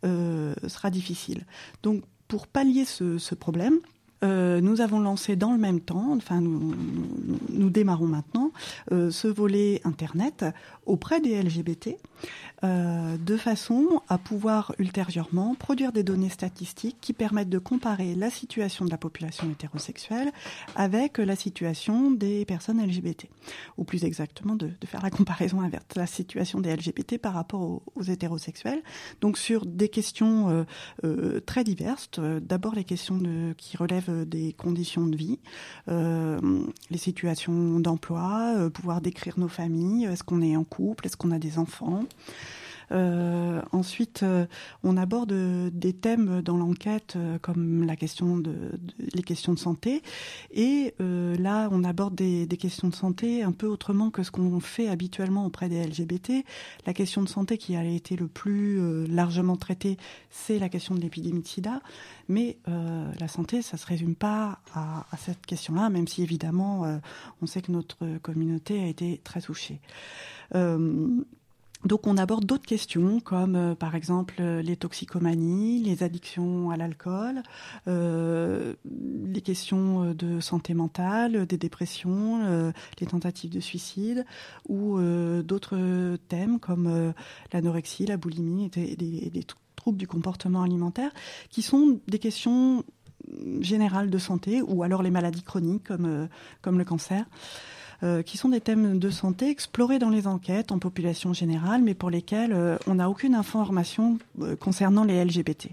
euh, sera difficile. Donc pour pallier ce problème, euh, nous avons lancé dans le même temps, enfin nous, démarrons maintenant, euh, ce volet Internet auprès des LGBT, euh, de façon à pouvoir ultérieurement produire des données statistiques qui permettent de comparer la situation de la population hétérosexuelle avec la situation des personnes LGBT, ou plus exactement de, faire la comparaison inverse, la situation des LGBT par rapport aux, hétérosexuels, donc sur des questions très diverses, d'abord les questions qui relèvent des conditions de vie, euh, les situations d'emploi, euh, pouvoir décrire nos familles, est-ce qu'on est en couple, est-ce qu'on a des enfants. Euh, ensuite, euh, on aborde euh, des thèmes dans l'enquête comme la question de, de- les questions de santé. Et là, on aborde des, des questions de santé un peu autrement que ce qu'on fait habituellement auprès des LGBT. La question de santé qui a été le plus euh, largement traitée, c'est la question de l'épidémie de sida. Mais euh, la santé, ça se résume pas à, à cette question-là, même si évidemment, euh, on sait que notre communauté a été très touchée. Donc on aborde d'autres questions comme euh, par exemple euh, les toxicomanies, les addictions à l'alcool, euh, les questions de santé mentale, des dépressions, les tentatives de suicide ou d'autres thèmes comme l'anorexie, la boulimie et des, des- des tr- troubles du comportement alimentaire, qui sont des questions générales de santé, ou alors les maladies chroniques comme le cancer. Euh, qui sont des thèmes de santé explorés dans les enquêtes en population générale, mais pour lesquels euh, on n'a aucune information euh, concernant les LGBT.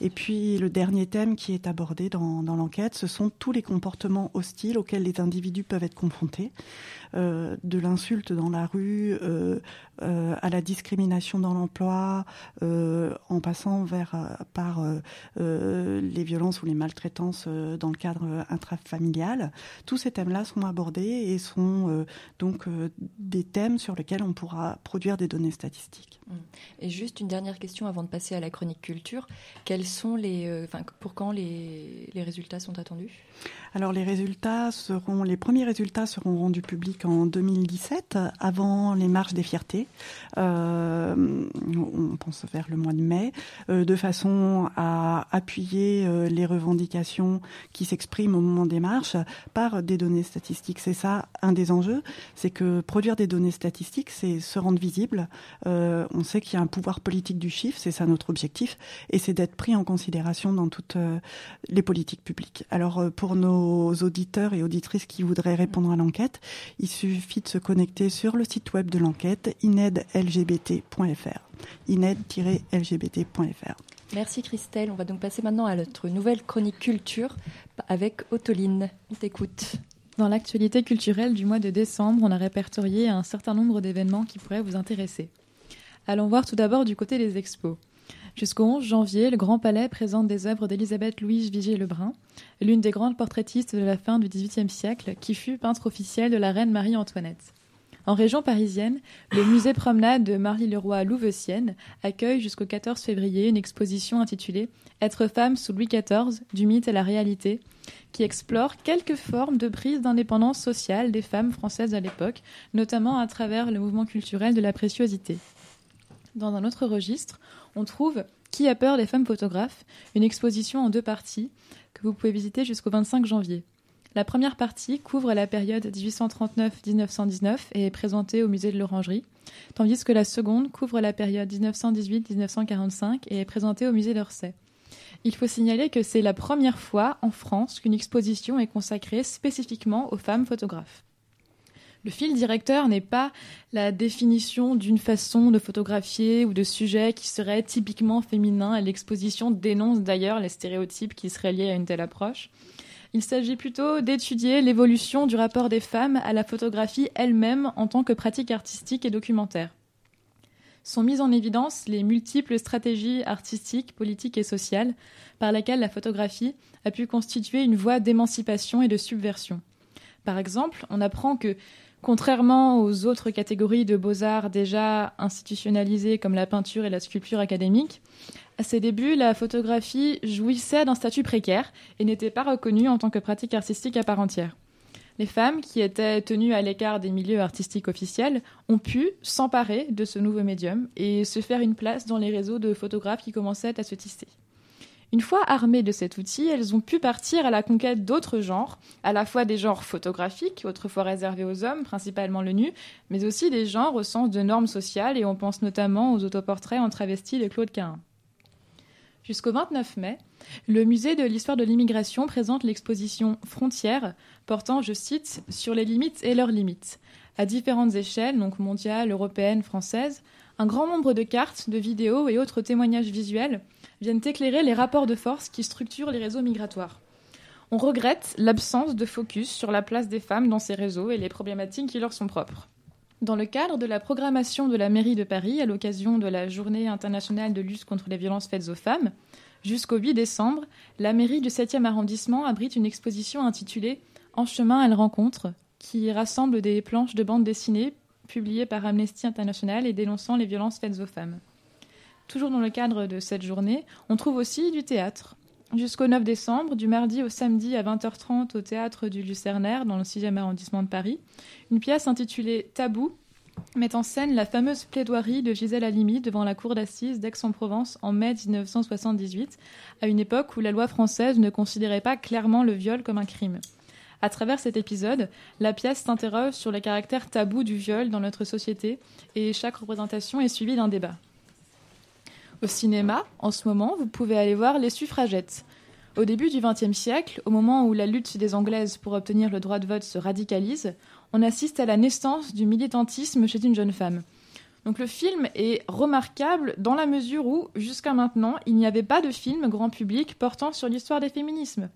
Et puis le dernier thème qui est abordé dans, dans l'enquête, ce sont tous les comportements hostiles auxquels les individus peuvent être confrontés, euh, de l'insulte dans la rue, euh, euh, à la discrimination dans l'emploi, en passant vers par les violences ou les maltraitances dans le cadre intrafamilial. Tous ces thèmes-là sont abordés et sont donc des thèmes sur lesquels on pourra produire des données statistiques. Et juste une dernière question avant de passer à la chronique culture. Quels sont les, enfin, pour quand les, les résultats sont attendus? Alors les résultats seront, les premiers résultats seront rendus publics en 2017, avant les marches des fiertés. Euh, on pense vers le mois de mai, euh, de façon à appuyer euh, les revendications qui s'expriment au moment des marches par des données statistiques. C'est ça un des enjeux, c'est que produire des données statistiques, c'est se rendre visible. On sait qu'il y a un pouvoir politique du chiffre, c'est ça notre objectif, et c'est d'être pris en considération dans toutes les politiques publiques. Alors pour nos auditeurs et auditrices qui voudraient répondre à l'enquête, suffit de se connecter sur le site web de l'enquête inedlgbt.fr ined-lgbt.fr. Merci Christelle. On va donc passer maintenant à notre nouvelle chronique culture avec Autoline. On t'écoute. Dans l'actualité culturelle du mois de décembre, on a répertorié un certain nombre d'événements qui pourraient vous intéresser. Allons voir tout d'abord du côté des expos. Jusqu'au 11 janvier, le Grand Palais présente des œuvres d'Élisabeth Louise Vigier-Lebrun, l'une des grandes portraitistes de la fin du XVIIIe siècle, qui fut peintre officielle de la reine Marie-Antoinette. En région parisienne, le musée Promenade de Marly-le-Roi Louveciennes accueille jusqu'au 14 février une exposition intitulée Être femme sous Louis XIV, du mythe à la réalité, qui explore quelques formes de prise d'indépendance sociale des femmes françaises à l'époque, notamment à travers le mouvement culturel de la préciosité. Dans un autre registre, on trouve Qui a peur des femmes photographes, une exposition en deux parties que vous pouvez visiter jusqu'au 25 janvier. La première partie couvre la période 1839-1919 et est présentée au musée de l'Orangerie, tandis que la seconde couvre la période 1918-1945 et est présentée au musée d'Orsay. Il faut signaler que c'est la première fois en France qu'une exposition est consacrée spécifiquement aux femmes photographes. Le fil directeur n'est pas la définition d'une façon de photographier ou de sujet qui serait typiquement féminin et l'exposition dénonce d'ailleurs les stéréotypes qui seraient liés à une telle approche. Il s'agit plutôt d'étudier l'évolution du rapport des femmes à la photographie elle-même en tant que pratique artistique et documentaire. Sont mises en évidence les multiples stratégies artistiques, politiques et sociales par lesquelles la photographie a pu constituer une voie d'émancipation et de subversion. Par exemple, on apprend que, contrairement aux autres catégories de beaux-arts déjà institutionnalisées comme la peinture et la sculpture académique, à ses débuts, la photographie jouissait d'un statut précaire et n'était pas reconnue en tant que pratique artistique à part entière. Les femmes, qui étaient tenues à l'écart des milieux artistiques officiels, ont pu s'emparer de ce nouveau médium et se faire une place dans les réseaux de photographes qui commençaient à se tisser. Une fois armées de cet outil, elles ont pu partir à la conquête d'autres genres, à la fois des genres photographiques, autrefois réservés aux hommes, principalement le nu, mais aussi des genres au sens de normes sociales, et on pense notamment aux autoportraits en travesti de Claude Cahin. Jusqu'au 29 mai, le musée de l'histoire de l'immigration présente l'exposition Frontières, portant, je cite, sur les limites et leurs limites. À différentes échelles, donc mondiales, européennes, françaises, un grand nombre de cartes, de vidéos et autres témoignages visuels viennent éclairer les rapports de force qui structurent les réseaux migratoires. On regrette l'absence de focus sur la place des femmes dans ces réseaux et les problématiques qui leur sont propres. Dans le cadre de la programmation de la mairie de Paris à l'occasion de la Journée internationale de lutte contre les violences faites aux femmes, jusqu'au 8 décembre, la mairie du 7e arrondissement abrite une exposition intitulée En chemin à la rencontre, qui rassemble des planches de bande dessinée publiées par Amnesty International et dénonçant les violences faites aux femmes. Toujours dans le cadre de cette journée, on trouve aussi du théâtre. Jusqu'au 9 décembre, du mardi au samedi à 20h30 au théâtre du Lucernaire, dans le 6e arrondissement de Paris, une pièce intitulée Tabou met en scène la fameuse plaidoirie de Gisèle Halimi devant la cour d'assises d'Aix-en-Provence en mai 1978, à une époque où la loi française ne considérait pas clairement le viol comme un crime. À travers cet épisode, la pièce s'interroge sur le caractère tabou du viol dans notre société et chaque représentation est suivie d'un débat. Au cinéma, en ce moment, vous pouvez aller voir Les Suffragettes. Au début du XXe siècle, au moment où la lutte des Anglaises pour obtenir le droit de vote se radicalise, on assiste à la naissance du militantisme chez une jeune femme. Donc le film est remarquable dans la mesure où, jusqu'à maintenant, il n'y avait pas de film grand public portant sur l'histoire des féminismes.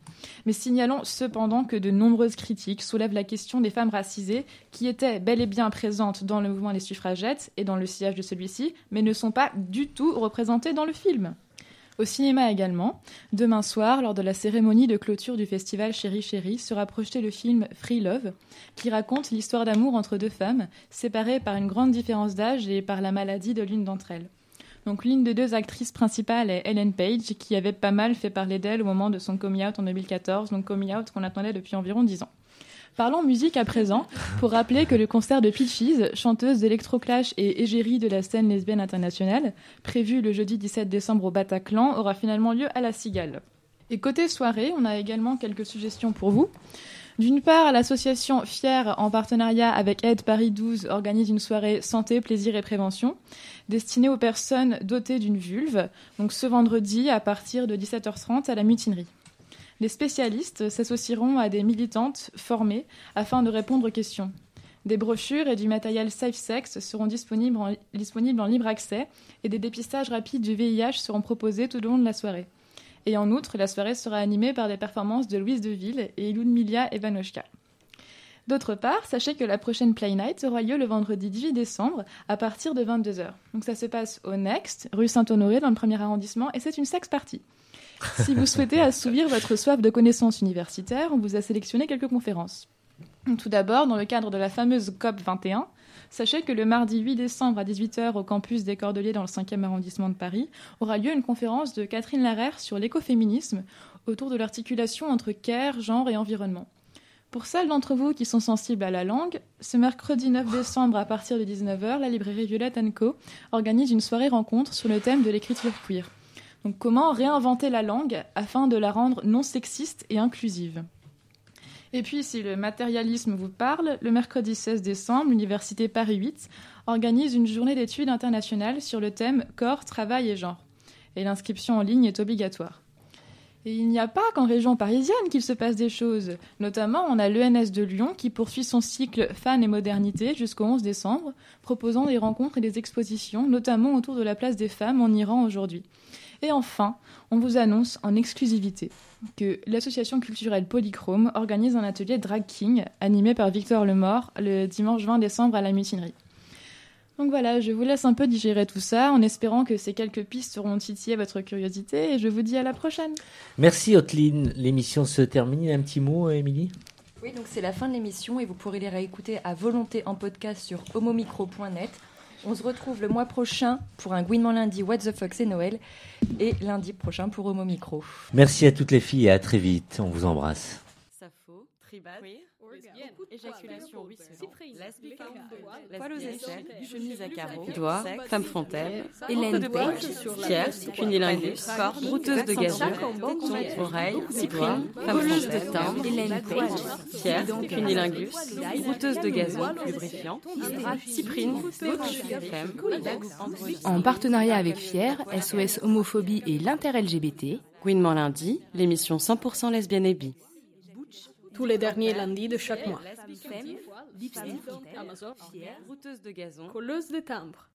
Mais signalons cependant que de nombreuses critiques soulèvent la question des femmes racisées qui étaient bel et bien présentes dans le mouvement des suffragettes et dans le sillage de celui-ci, mais ne sont pas du tout représentées dans le film. Au cinéma également, demain soir, lors de la cérémonie de clôture du festival Chéri Chéri, sera projeté le film Free Love, qui raconte l'histoire d'amour entre deux femmes, séparées par une grande différence d'âge et par la maladie de l'une d'entre elles. Donc l'une des deux actrices principales est Ellen Page, qui avait pas mal fait parler d'elle au moment de son coming out en 2014, donc coming out qu'on attendait depuis environ 10 ans. Parlons musique à présent, pour rappeler que le concert de Peaches, chanteuse d'électroclash et égérie de la scène lesbienne internationale, prévu le jeudi 17 décembre au Bataclan, aura finalement lieu à la Cigale. Et côté soirée, on a également quelques suggestions pour vous. D'une part, l'association Fier, en partenariat avec Aide Paris 12, organise une soirée santé, plaisir et prévention destinée aux personnes dotées d'une vulve, donc ce vendredi à partir de 17h30 à la mutinerie. Les spécialistes s'associeront à des militantes formées afin de répondre aux questions. Des brochures et du matériel Safe Sex seront disponibles en, libre accès et des dépistages rapides du VIH seront proposés tout au long de la soirée. Et en outre, la soirée sera animée par des performances de Louise Deville et Ludmilla Evanoshka. D'autre part, sachez que la prochaine Play Night aura lieu le vendredi 18 décembre à partir de 22h. Donc ça se passe au Next, rue Saint-Honoré, dans le premier arrondissement, et c'est une sex party. Si vous souhaitez assouvir votre soif de connaissances universitaires, on vous a sélectionné quelques conférences. Tout d'abord, dans le cadre de la fameuse COP 21, sachez que le mardi 8 décembre à 18h au campus des Cordeliers dans le 5e arrondissement de Paris aura lieu une conférence de Catherine Larère sur l'écoféminisme autour de l'articulation entre care, genre et environnement. Pour celles d'entre vous qui sont sensibles à la langue, ce mercredi 9 décembre à partir de 19h, la librairie Violette Co organise une soirée rencontre sur le thème de l'écriture queer. Donc comment réinventer la langue afin de la rendre non sexiste et inclusive? Et puis, si le matérialisme vous parle, le mercredi 16 décembre, l'Université Paris 8 organise une journée d'études internationales sur le thème corps, travail et genre. Et l'inscription en ligne est obligatoire. Et il n'y a pas qu'en région parisienne qu'il se passe des choses. Notamment, on a l'ENS de Lyon qui poursuit son cycle Fan et modernité jusqu'au 11 décembre, proposant des rencontres et des expositions, notamment autour de la place des femmes en Iran aujourd'hui. Et enfin, on vous annonce en exclusivité que l'association culturelle Polychrome organise un atelier Drag King animé par Victor Lemort le dimanche 20 décembre à la mutinerie. Donc voilà, je vous laisse un peu digérer tout ça en espérant que ces quelques pistes auront titillé votre curiosité et je vous dis à la prochaine. Merci Oteline. L'émission se termine. Un petit mot, Émilie? Oui, donc c'est la fin de l'émission et vous pourrez les réécouter à volonté en podcast sur homomicro.net. On se retrouve le mois prochain pour un Gouinement lundi What the fuck c'est Noël et lundi prochain pour Homo Micro. Merci à toutes les filles et à très vite. On vous embrasse. Lesbienne, éjaculation lesbique, poil aux aisselles, chemise à carreaux, doigts, femme frontale, Hélène Page, Pierre, cunilingus, corps, brouteuse de gazon, oreille, cyprine, femme frontale, timbre, Hélène Page, Pierre, cunilingus, brouteuse de gazon, lubrifiant, cyprine, femme, En partenariat avec Fier, SOS Homophobie et l'Inter-LGBT, Gouinement lundi, l'émission 100% lesbienne et bi. Tous les derniers lundis de chaque mois. Brouteuse de gazon, Colleuse de timbre.